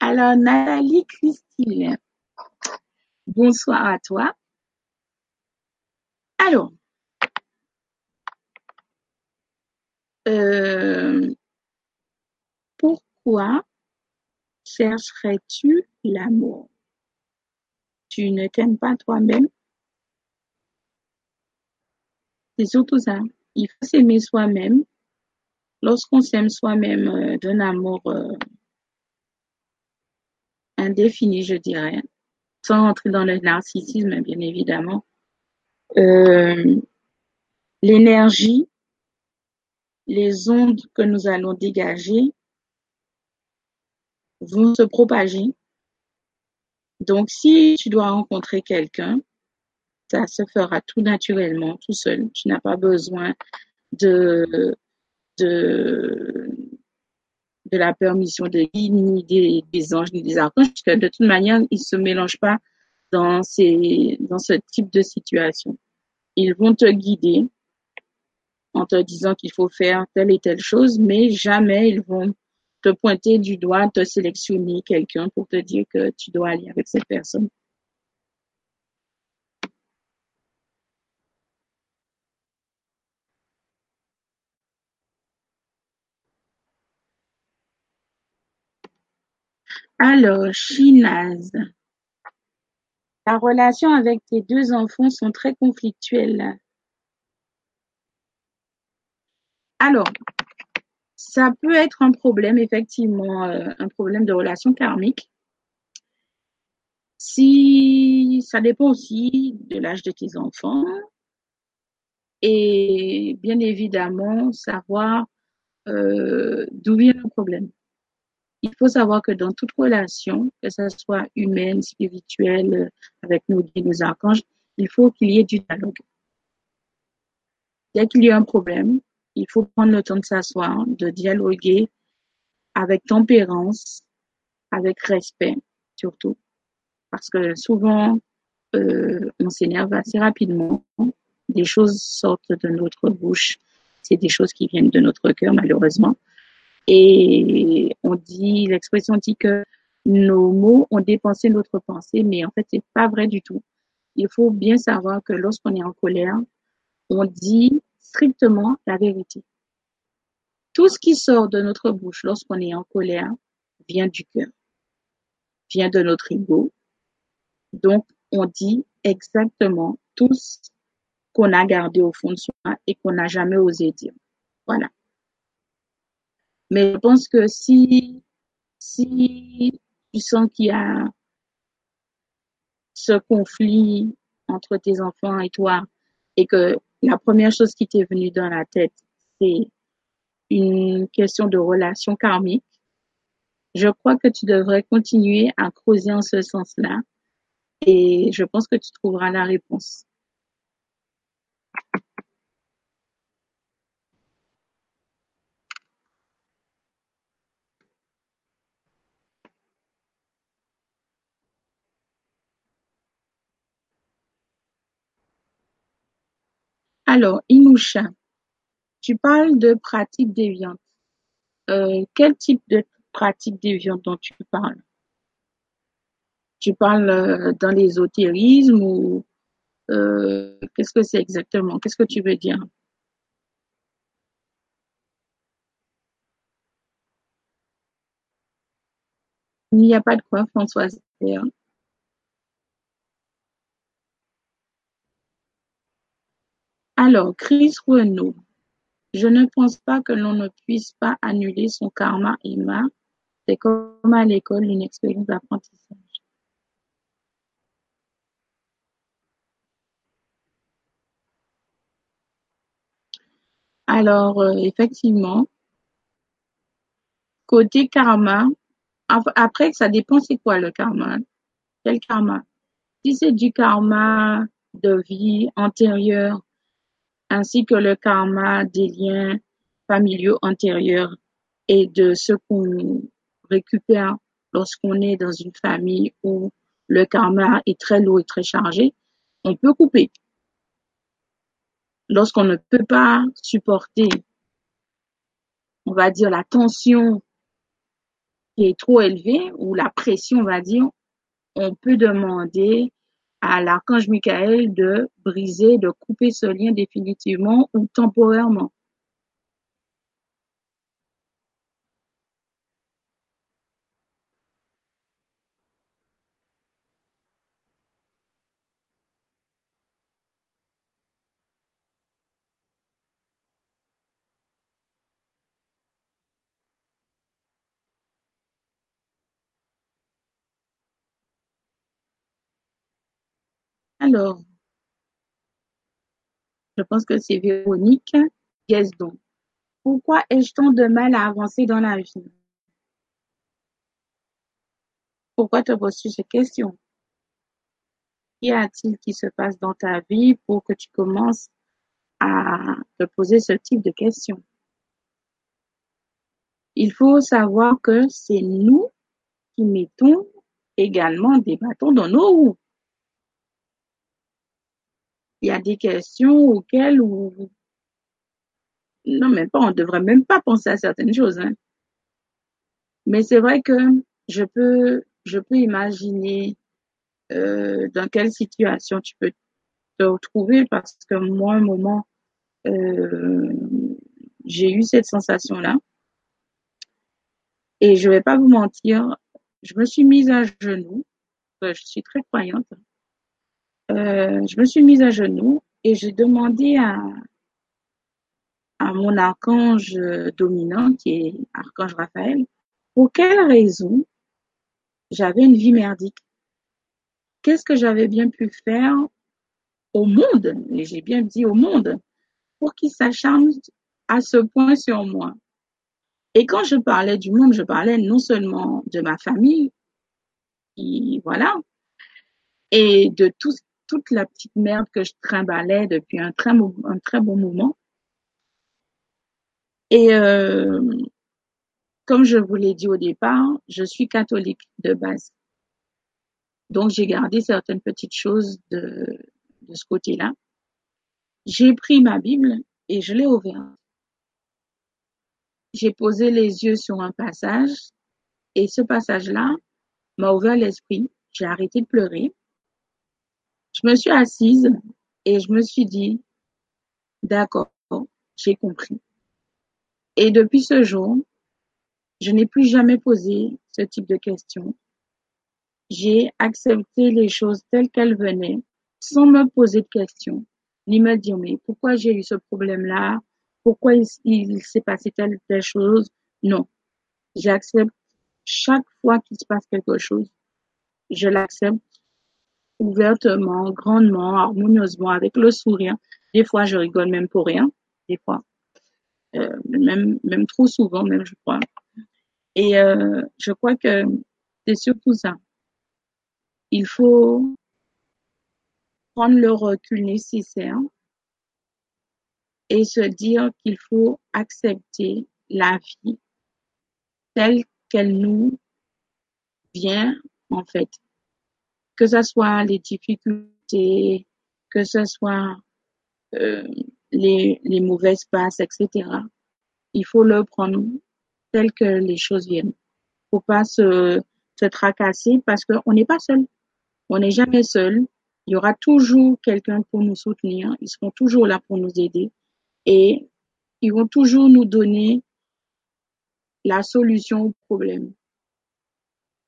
alors Nathalie Christine, bonsoir à toi. Alors, euh, pourquoi chercherais-tu l'amour? Tu ne t'aimes pas toi-même. C'est surtout ça. Il faut s'aimer soi-même. Lorsqu'on s'aime soi-même euh, d'un amour euh, indéfini, je dirais, sans entrer dans le narcissisme, bien évidemment, euh, l'énergie, les ondes que nous allons dégager vont se propager donc, si tu dois rencontrer quelqu'un, ça se fera tout naturellement, tout seul. Tu n'as pas besoin de, de, la permission de ni des, anges, ni des archanges, parce que de toute manière, ils ne se mélangent pas dans, ces, dans ce type de situation. Ils vont te guider en te disant qu'il faut faire telle et telle chose, mais jamais ils vont te pointer du doigt, te sélectionner quelqu'un pour te dire que tu dois aller avec cette personne. Alors, Chinaz, ta relation avec tes deux enfants sont très conflictuelles. Alors, ça peut être un problème, effectivement, euh, un problème de relation karmique. Si ça dépend aussi de l'âge de tes enfants et bien évidemment savoir euh, d'où vient le problème. Il faut savoir que dans toute relation, que ce soit humaine, spirituelle, avec nos guides, nos archanges, il faut qu'il y ait du dialogue. Dès qu'il y a un problème, il faut prendre le temps de s'asseoir, de dialoguer avec tempérance, avec respect surtout. Parce que souvent, euh, on s'énerve assez rapidement. Des choses sortent de notre bouche. C'est des choses qui viennent de notre cœur, malheureusement. Et on dit, l'expression dit que nos mots ont dépensé notre pensée, mais en fait, c'est pas vrai du tout. Il faut bien savoir que lorsqu'on est en colère, on dit strictement la vérité. Tout ce qui sort de notre bouche lorsqu'on est en colère vient du cœur, vient de notre ego. Donc, on dit exactement tout ce qu'on a gardé au fond de soi et qu'on n'a jamais osé dire. Voilà. Mais je pense que si, si tu sens qu'il y a ce conflit entre tes enfants et toi et que la première chose qui t'est venue dans la tête, c'est une question de relation karmique, je crois que tu devrais continuer à creuser en ce sens-là et je pense que tu trouveras la réponse. Alors, Inusha, tu parles de pratiques déviantes. Euh, quel type de pratiques déviantes dont tu parles? Tu parles euh, dans l'ésotérisme ou euh, qu'est-ce que c'est exactement? Qu'est-ce que tu veux dire? Il n'y a pas de quoi, Françoise. Alors, Chris Renaud, je ne pense pas que l'on ne puisse pas annuler son karma Emma. C'est comme à l'école une expérience d'apprentissage. Alors, euh, effectivement, côté karma, après, ça dépend c'est quoi le karma. Quel karma? Si c'est du karma de vie antérieure, ainsi que le karma des liens familiaux antérieurs et de ce qu'on récupère lorsqu'on est dans une famille où le karma est très lourd et très chargé, on peut couper. Lorsqu'on ne peut pas supporter, on va dire, la tension qui est trop élevée ou la pression, on va dire, on peut demander à l'archange Michael de briser, de couper ce lien définitivement ou temporairement. Alors, je pense que c'est Véronique Guesdon. Pourquoi ai-je tant de mal à avancer dans la vie? Pourquoi te poses-tu ces questions? Qu'y a-t-il qui se passe dans ta vie pour que tu commences à te poser ce type de questions? Il faut savoir que c'est nous qui mettons également des bâtons dans nos roues il y a des questions auxquelles ou non mais pas on devrait même pas penser à certaines choses hein. mais c'est vrai que je peux je peux imaginer euh, dans quelle situation tu peux te retrouver parce que moi un moment euh, j'ai eu cette sensation là et je vais pas vous mentir je me suis mise à genoux. Je suis très croyante euh, je me suis mise à genoux et j'ai demandé à, à mon archange dominant, qui est archange Raphaël, pour quelle raison j'avais une vie merdique. qu'est-ce que j'avais bien pu faire au monde, et j'ai bien dit au monde, pour qu'il s'acharne à ce point sur moi. Et quand je parlais du monde, je parlais non seulement de ma famille, qui, voilà, et de tout, toute la petite merde que je trimballais depuis un très, bon moment. Et euh, comme je vous l'ai dit au départ, je suis catholique de base. Donc j'ai gardé certaines petites choses de, de ce côté-là. J'ai pris ma Bible et je l'ai ouverte. J'ai posé les yeux sur un passage et ce passage-là m'a ouvert l'esprit. J'ai arrêté de pleurer. Je me suis assise et je me suis dit, d'accord, j'ai compris. Et depuis ce jour, je n'ai plus jamais posé ce type de questions. J'ai accepté les choses telles qu'elles venaient, sans me poser de questions, ni me dire mais pourquoi j'ai eu ce problème-là, pourquoi il, s'est passé telle telle chose? Non, j'accepte chaque fois qu'il se passe quelque chose, je l'accepte ouvertement, grandement, harmonieusement, avec le sourire. Des fois, je rigole même pour rien, des fois, euh, même même trop souvent, même je crois. Et euh, je crois que c'est surtout ça. Il faut prendre le recul nécessaire et se dire qu'il faut accepter la vie telle qu'elle nous vient en fait. Que ce soit les difficultés, que ce soit euh, les, les mauvaises passes, etc. Il faut le prendre tel que les choses viennent. Faut pas se, se tracasser parce qu'on n'est pas seul. On n'est jamais seul. Il y aura toujours quelqu'un pour nous soutenir. Ils seront toujours là pour nous aider. Et ils vont toujours nous donner la solution au problème.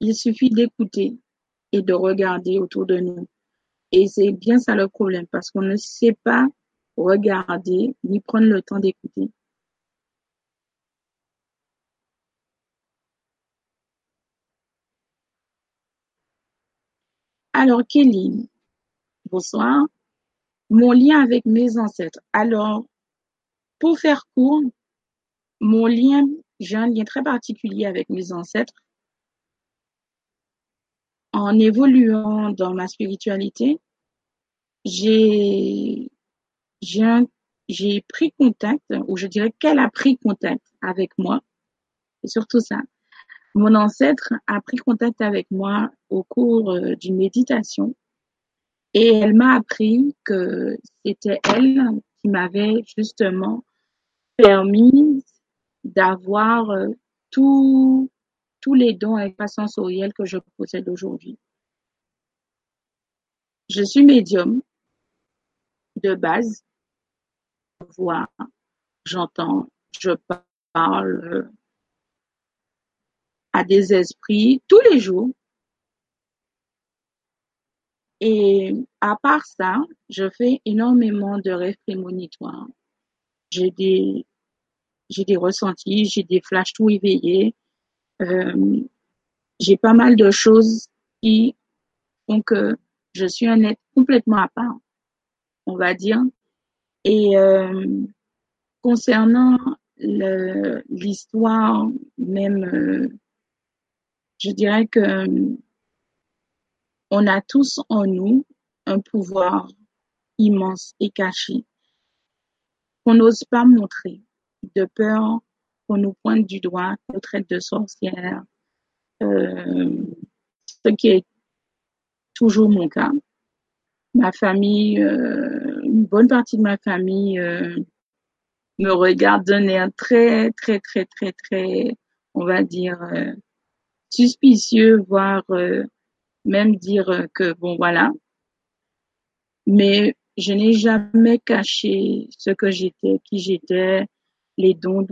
Il suffit d'écouter et de regarder autour de nous. Et c'est bien ça le problème, parce qu'on ne sait pas regarder ni prendre le temps d'écouter. Alors, Kelly, bonsoir. Mon lien avec mes ancêtres. Alors, pour faire court, mon lien, j'ai un lien très particulier avec mes ancêtres. En évoluant dans ma spiritualité, j'ai pris contact, ou je dirais qu'elle a pris contact avec moi, et surtout ça. Mon ancêtre a pris contact avec moi au cours euh, d'une méditation et elle m'a appris que c'était elle qui m'avait justement permis d'avoir euh, tous les dons et sensoriels que je possède aujourd'hui. Je suis médium de base. Je vois, j'entends, je parle, à des esprits tous les jours. Et à part ça, je fais énormément de rêves prémonitoires. J'ai des, j'ai des ressentis, j'ai des flashs tout éveillés. Euh, j'ai pas mal de choses qui font que je suis un être complètement à part, on va dire. Et euh, concernant l'histoire même euh, je dirais que on a tous en nous un pouvoir immense et caché qu'on n'ose pas montrer de peur qu'on nous pointe du doigt, qu'on traite de sorcière, euh, ce qui est toujours mon cas. Ma famille, euh, une bonne partie de ma famille euh, me regarde d'un air très, très, très, très, très, on va dire, suspicieux, voire euh, même dire euh, que bon voilà. Mais je n'ai jamais caché ce que j'étais, qui j'étais, les dons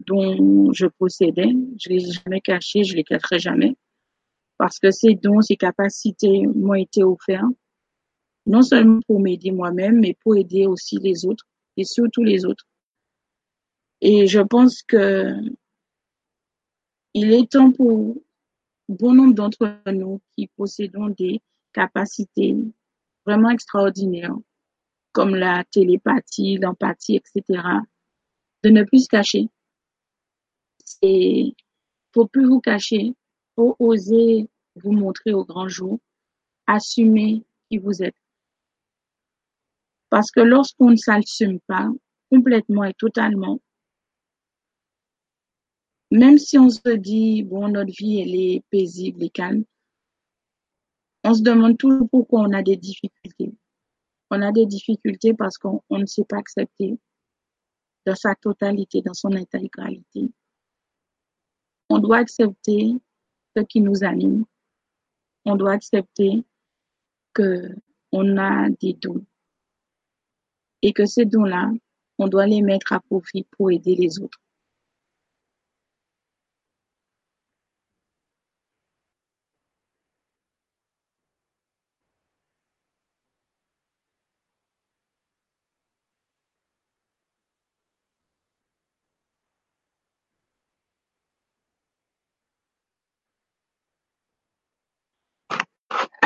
dont, je possédais. Je les ai jamais cachés, je les cacherai jamais. Parce que ces dons, ces capacités m'ont été offerts, non seulement pour m'aider moi-même, mais pour aider aussi les autres, et surtout les autres. Et je pense que il est temps pour bon nombre d'entre nous qui possédons des capacités vraiment extraordinaires, comme la télépathie, l'empathie, etc., de ne plus se cacher. Et faut plus vous cacher, faut oser vous montrer au grand jour, assumer qui vous êtes. Parce que lorsqu'on ne s'assume pas complètement et totalement, même si on se dit, bon, notre vie, elle est paisible et calme, on se demande toujours pourquoi on a des difficultés. On a des difficultés parce qu'on ne sait pas accepter dans sa totalité, dans son intégralité. On doit accepter ce qui nous anime. On doit accepter que on a des dons et que ces dons-là, on doit les mettre à profit pour aider les autres.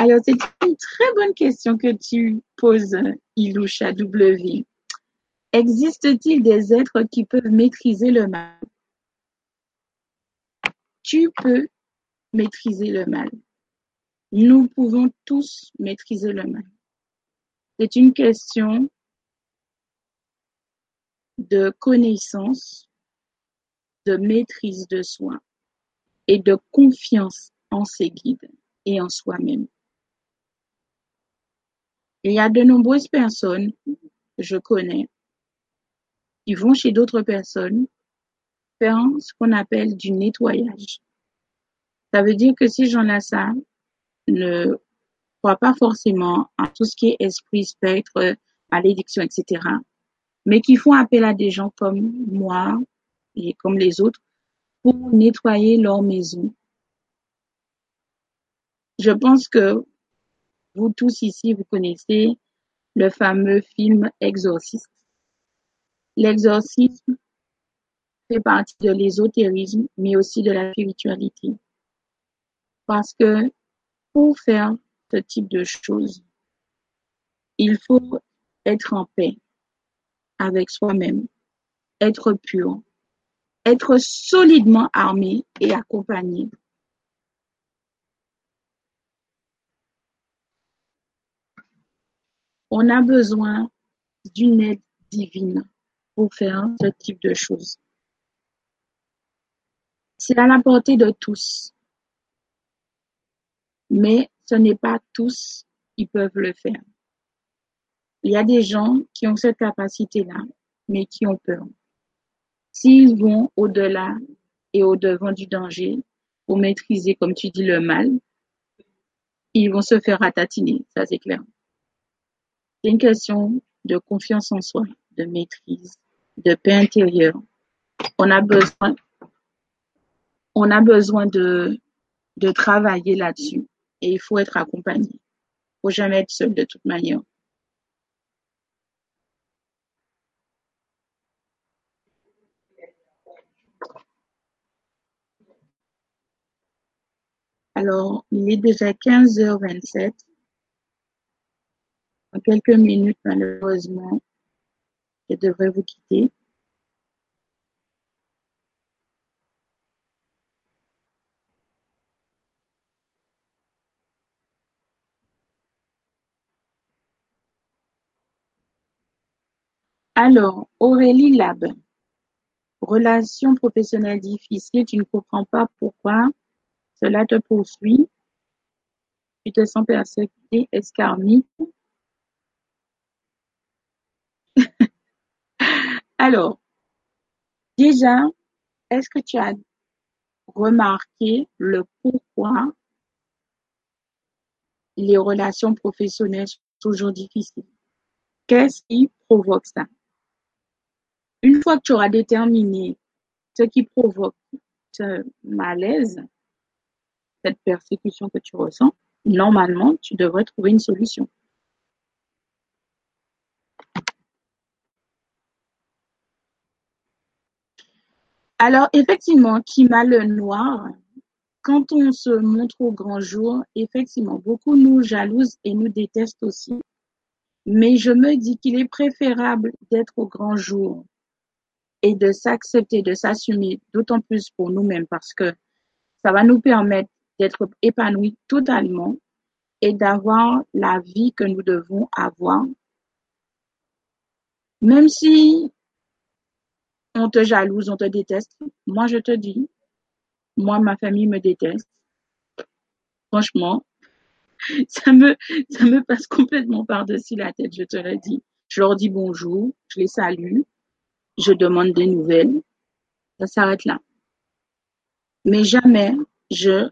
Alors, c'est une très bonne question que tu poses, Iloucha W. Existe-t-il des êtres qui peuvent maîtriser le mal? Tu peux maîtriser le mal. Nous pouvons tous maîtriser le mal. C'est une question de connaissance, de maîtrise de soi et de confiance en ses guides et en soi-même. Il y a de nombreuses personnes, je connais, qui vont chez d'autres personnes faire ce qu'on appelle du nettoyage. Ça veut dire que ces gens-là, ça, ne croient pas forcément en tout ce qui est esprit, spectre, malédiction, etc. Mais qui font appel à des gens comme moi et comme les autres pour nettoyer leur maison. Je pense que vous tous ici, vous connaissez le fameux film Exorciste. L'exorcisme fait partie de l'ésotérisme, mais aussi de la spiritualité. Parce que pour faire ce type de choses, il faut être en paix avec soi-même, être pur, être solidement armé et accompagné On a besoin d'une aide divine pour faire ce type de choses. C'est à la portée de tous, mais ce n'est pas tous qui peuvent le faire. Il y a des gens qui ont cette capacité-là, mais qui ont peur. S'ils vont au-delà et au-devant du danger pour maîtriser, comme tu dis, le mal, ils vont se faire ratatiner, ça c'est clair. C'est une question de confiance en soi, de maîtrise, de paix intérieure. On a besoin, on a besoin de, de travailler là-dessus et il faut être accompagné. Il faut jamais être seul de toute manière. Alors, il est déjà 15h27 en quelques minutes, malheureusement, je devrais vous quitter. Alors, Aurélie Lab, relation professionnelle difficile, tu ne comprends pas pourquoi cela te poursuit, tu te sens persécuté, escarmé, Alors, déjà, est-ce que tu as remarqué le pourquoi les relations professionnelles sont toujours difficiles? Qu'est-ce qui provoque ça? Une fois que tu auras déterminé ce qui provoque ce malaise, cette persécution que tu ressens, normalement, tu devrais trouver une solution. Alors, effectivement, Kima le Noir, quand on se montre au grand jour, effectivement, beaucoup nous jalousent et nous détestent aussi. Mais je me dis qu'il est préférable d'être au grand jour et de s'accepter, de s'assumer, d'autant plus pour nous-mêmes parce que ça va nous permettre d'être épanouis totalement et d'avoir la vie que nous devons avoir. Même si on te jalouse, on te déteste, moi je te dis, moi ma famille me déteste. Franchement, ça me, ça me passe complètement par-dessus la tête, je te le dis. Je leur dis bonjour, je les salue, je demande des nouvelles, ça s'arrête là. Mais jamais je,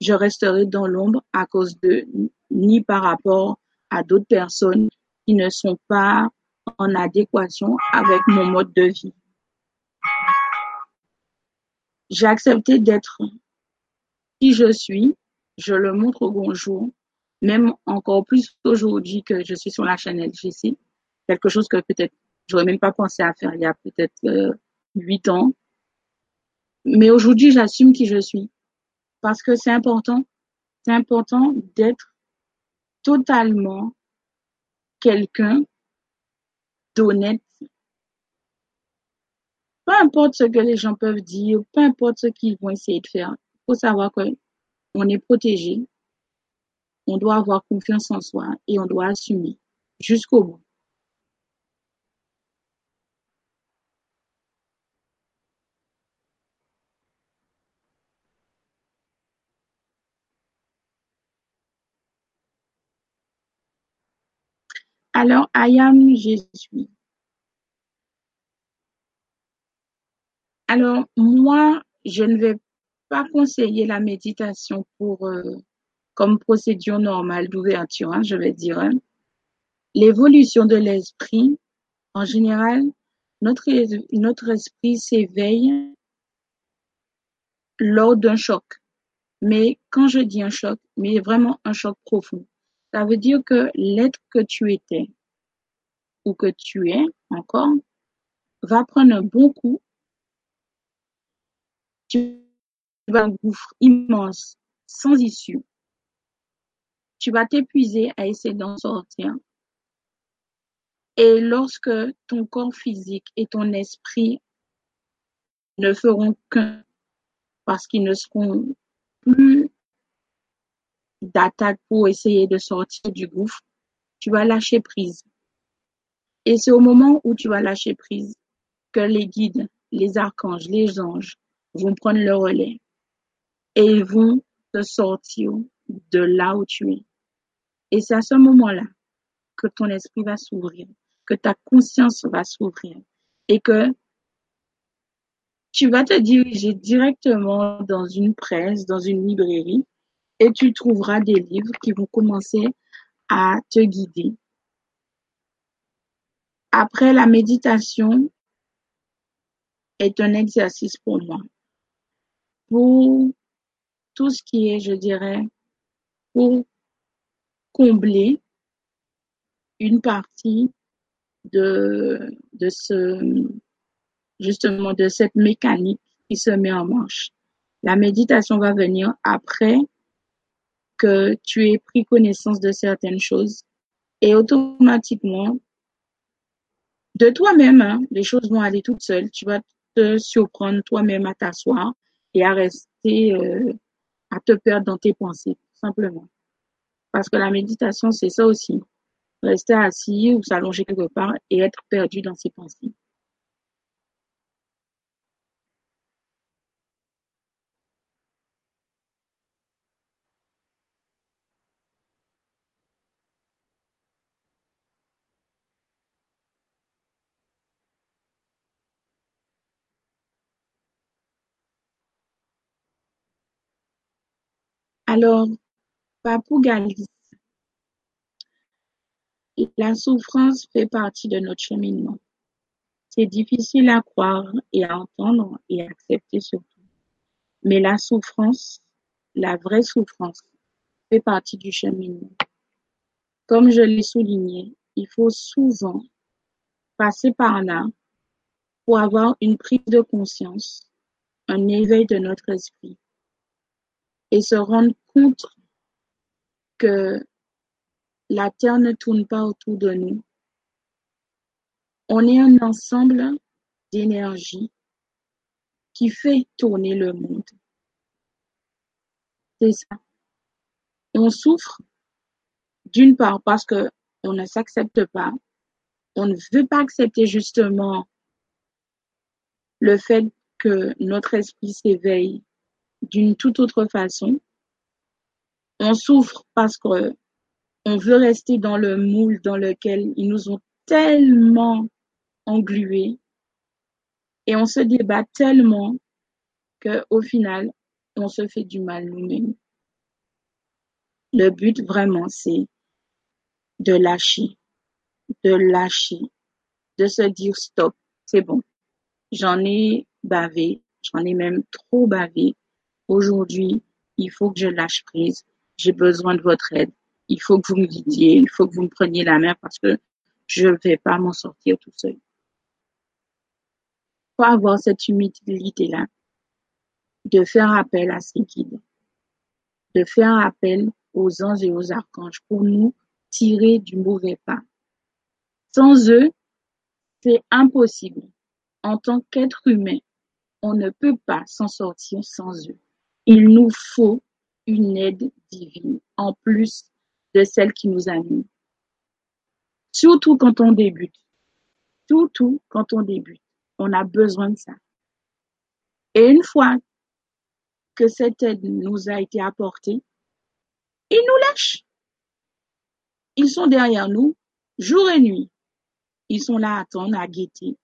je resterai dans l'ombre à cause de, ni par rapport à d'autres personnes qui ne sont pas en adéquation avec mon mode de vie. J'ai accepté d'être qui je suis, je le montre au bonjour, même encore plus aujourd'hui que je suis sur la chaîne LGC, quelque chose que peut-être j'aurais même pas pensé à faire il y a peut-être euh, huit ans. Mais aujourd'hui, j'assume qui je suis parce que c'est important. C'est important d'être totalement quelqu'un d'honnête. Peu importe ce que les gens peuvent dire, peu importe ce qu'ils vont essayer de faire, il faut savoir qu'on est protégé, on doit avoir confiance en soi et on doit assumer jusqu'au bout. Alors, I am, je Alors, moi, je ne vais pas conseiller la méditation pour euh, comme procédure normale d'ouverture, hein, je vais dire. Hein. L'évolution de l'esprit, en général, notre, notre esprit s'éveille lors d'un choc. Mais quand je dis un choc, mais vraiment un choc profond. Ça veut dire que l'être que tu étais ou que tu es encore va prendre un bon coup. Tu vas un gouffre immense, sans issue. Tu vas t'épuiser à essayer d'en sortir. Et lorsque ton corps physique et ton esprit ne feront qu'un, parce qu'ils ne seront plus d'attaque pour essayer de sortir du gouffre, tu vas lâcher prise. Et c'est au moment où tu vas lâcher prise que les guides, les archanges, les anges vont prendre le relais et ils vont te sortir de là où tu es. Et c'est à ce moment-là que ton esprit va s'ouvrir, que ta conscience va s'ouvrir et que tu vas te diriger directement dans une presse, dans une librairie et tu trouveras des livres qui vont commencer à te guider. Après, la méditation est un exercice pour moi. Pour tout ce qui est, je dirais, pour combler une partie de, de ce, justement, de cette mécanique qui se met en marche. La méditation va venir après que tu aies pris connaissance de certaines choses et automatiquement, de toi-même, hein, les choses vont aller toutes seules. Tu vas te surprendre toi-même à t'asseoir et à rester, euh, à te perdre dans tes pensées, simplement. Parce que la méditation, c'est ça aussi. Rester assis ou s'allonger quelque part et être perdu dans ses pensées. Alors, Papou Galice, la souffrance fait partie de notre cheminement. C'est difficile à croire et à entendre et à accepter surtout. Mais la souffrance, la vraie souffrance, fait partie du cheminement. Comme je l'ai souligné, il faut souvent passer par là pour avoir une prise de conscience, un éveil de notre esprit et se rendre compte que la Terre ne tourne pas autour de nous. On est un ensemble d'énergie qui fait tourner le monde. C'est ça. On souffre d'une part parce que on ne s'accepte pas. On ne veut pas accepter justement le fait que notre esprit s'éveille d'une toute autre façon. On souffre parce que on veut rester dans le moule dans lequel ils nous ont tellement englués et on se débat tellement que au final, on se fait du mal nous-mêmes. Le but vraiment, c'est de lâcher, de lâcher, de se dire stop, c'est bon. J'en ai bavé, j'en ai même trop bavé. Aujourd'hui, il faut que je lâche prise. J'ai besoin de votre aide. Il faut que vous me guidiez, il faut que vous me preniez la main parce que je ne vais pas m'en sortir tout seul. Faut avoir cette humilité-là de faire appel à ces guides, de faire appel aux anges et aux archanges pour nous tirer du mauvais pas. Sans eux, c'est impossible. En tant qu'être humain, on ne peut pas s'en sortir sans eux. Il nous faut une aide divine, en plus de celle qui nous anime. Surtout quand on débute. Surtout quand on débute. On a besoin de ça. Et une fois que cette aide nous a été apportée, ils nous lâchent. Ils sont derrière nous, jour et nuit. Ils sont là à attendre, à guetter.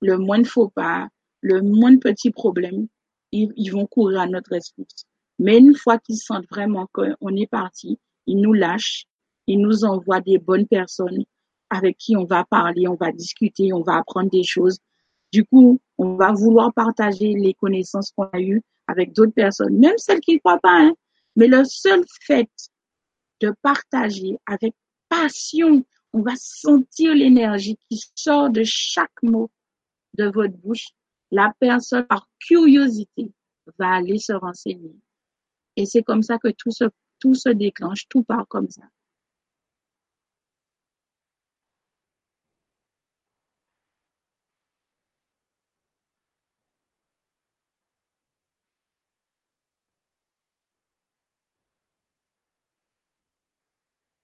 Le moins de faux pas, le moins de petits problèmes, ils, vont courir à notre rescousse. Mais une fois qu'ils sentent vraiment qu'on est parti, ils nous lâchent, ils nous envoient des bonnes personnes avec qui on va parler, on va discuter, on va apprendre des choses. Du coup, on va vouloir partager les connaissances qu'on a eues avec d'autres personnes, même celles qui ne croient pas. Hein. Mais le seul fait de partager avec passion, on va sentir l'énergie qui sort de chaque mot de votre bouche. La personne, par curiosité, va aller se renseigner. Et c'est comme ça que tout se, tout se déclenche, tout part comme ça.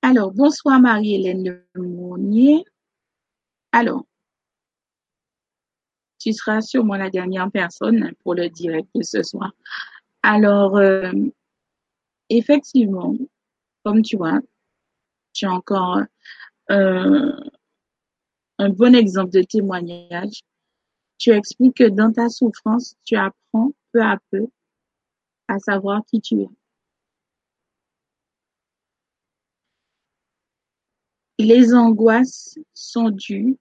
Alors, bonsoir Marie-Hélène Lemonnier. Alors, tu seras sûrement la dernière personne pour le direct de ce soir. Alors, euh, effectivement, comme tu vois, tu as encore euh, un bon exemple de témoignage. Tu expliques que dans ta souffrance, tu apprends peu à peu à savoir qui tu es. Les angoisses sont dues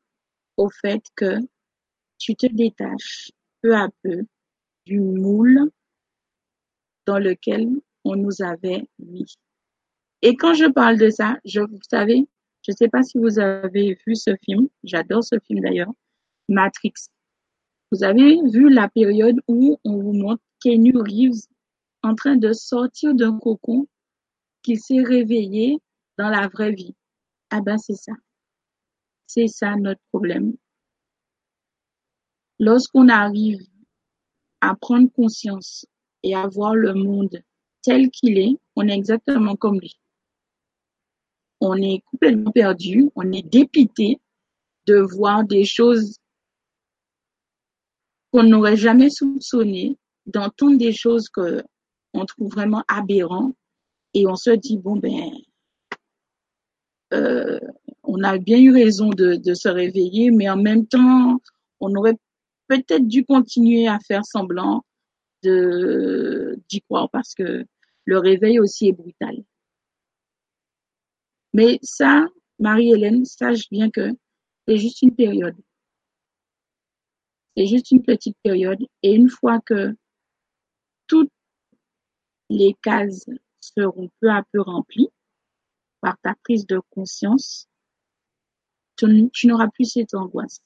au fait que tu te détaches peu à peu du moule dans lequel on nous avait mis. Et quand je parle de ça, je, vous savez, je ne sais pas si vous avez vu ce film, j'adore ce film d'ailleurs, Matrix. Vous avez vu la période où on vous montre Kenny Reeves en train de sortir d'un cocon qu'il s'est réveillé dans la vraie vie. Ah ben c'est ça. C'est ça notre problème. Lorsqu'on arrive à prendre conscience et à voir le monde tel qu'il est, on est exactement comme lui. On est complètement perdu, on est dépité de voir des choses qu'on n'aurait jamais soupçonnées, d'entendre des choses qu'on trouve vraiment aberrantes et on se dit, bon ben, euh, on a bien eu raison de, se réveiller, mais en même temps, on aurait peut-être dû continuer à faire semblant d'y croire parce que le réveil aussi est brutal. Mais ça, Marie-Hélène, sache bien que c'est juste une période. C'est juste une petite période. Et une fois que toutes les cases seront peu à peu remplies, par ta prise de conscience, tu, n'auras plus cette angoisse.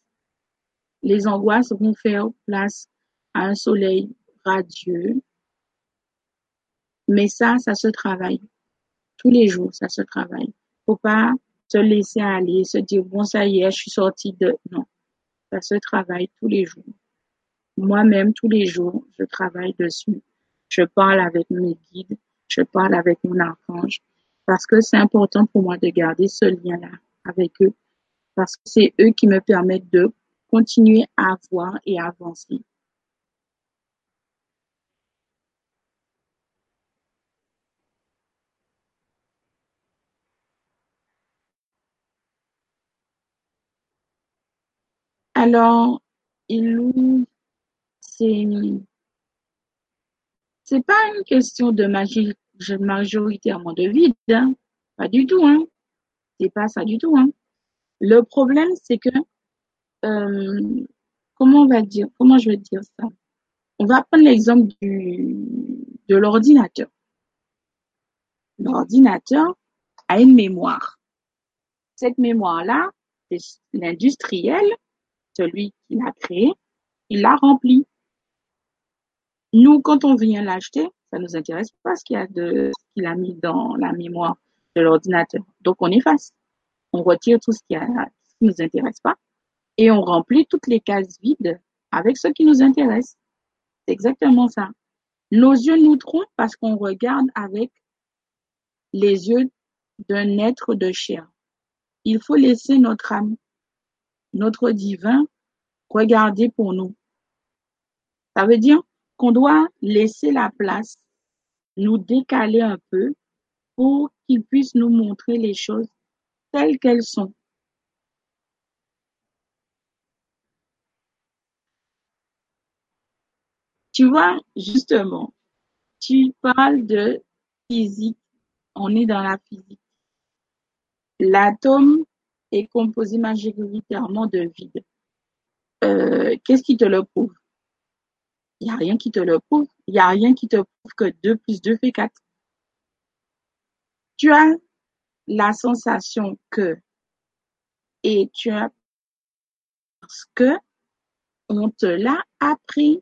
Les angoisses vont faire place à un soleil radieux Mais ça, ça se travaille. Tous les jours, ça se travaille. Faut pas se laisser aller, se dire, bon, ça y est, je suis sortie de... Non, ça se travaille tous les jours. Moi-même, tous les jours, je travaille dessus. Je parle avec mes guides, je parle avec mon archange, parce que c'est important pour moi de garder ce lien-là avec eux, parce que c'est eux qui me permettent de continuer à voir et avancer. Alors, il c'est c'est pas une question de magie majoritairement de vide, hein. pas du tout, hein. C'est pas ça du tout, hein. Le problème, c'est que euh, comment on va dire, comment je vais dire ça? On va prendre l'exemple du de l'ordinateur. L'ordinateur a une mémoire. Cette mémoire-là, c'est l'industriel celui qui l'a créé, il l'a rempli. Nous, quand on vient l'acheter, ça nous intéresse pas ce qu'il a de, qu'il a mis dans la mémoire de l'ordinateur. Donc, on efface. On retire tout ce qui a, ce qui nous intéresse pas et on remplit toutes les cases vides avec ce qui nous intéresse. C'est exactement ça. Nos yeux nous trompent parce qu'on regarde avec les yeux d'un être de chair. Il faut laisser notre âme notre divin regarder pour nous. Ça veut dire qu'on doit laisser la place, nous décaler un peu pour qu'il puisse nous montrer les choses telles qu'elles sont. Tu vois, justement, tu parles de physique, on est dans la physique. L'atome est composé majoritairement de vide. Euh, qu'est-ce qui te le prouve? Il n'y a rien qui te le prouve. Il n'y a rien qui te prouve que 2 plus 2 fait 4. Tu as la sensation que et tu as parce que on te l'a appris.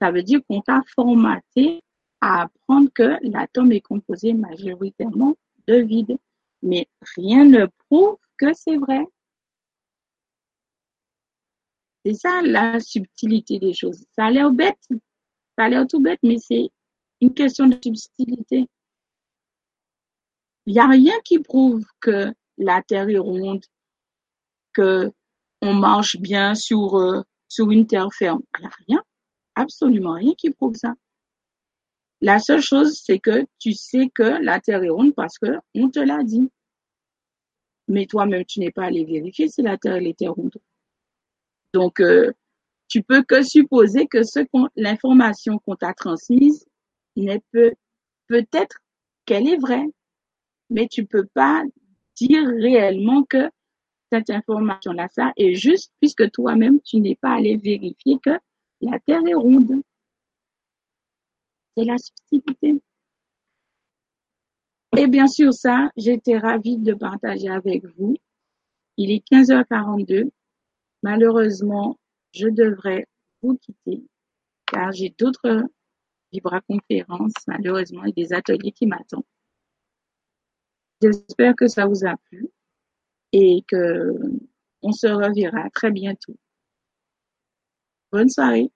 Ça veut dire qu'on t'a formaté à apprendre que l'atome est composé majoritairement de vide. Mais rien ne prouve c'est vrai. C'est ça la subtilité des choses. Ça a l'air bête, ça a l'air tout bête, mais c'est une question de subtilité. Il n'y a rien qui prouve que la Terre est ronde, que on marche bien sur, euh, sur une terre ferme. Il n'y a rien, absolument rien qui prouve ça. La seule chose, c'est que tu sais que la Terre est ronde parce que on te l'a dit mais toi-même, tu n'es pas allé vérifier si la Terre était ronde. Donc, euh, tu peux que supposer que l'information qu'on t'a transmise n'est peut, peut-être qu'elle est vraie, mais tu peux pas dire réellement que cette information-là, ça est juste puisque toi-même, tu n'es pas allé vérifier que la Terre est ronde. C'est la subtilité. Et bien sûr, ça, j'étais ravie de partager avec vous. Il est 15h42. Malheureusement, je devrais vous quitter car j'ai d'autres vibra-conférences, malheureusement, et des ateliers qui m'attendent. J'espère que ça vous a plu et que on se reverra très bientôt. Bonne soirée.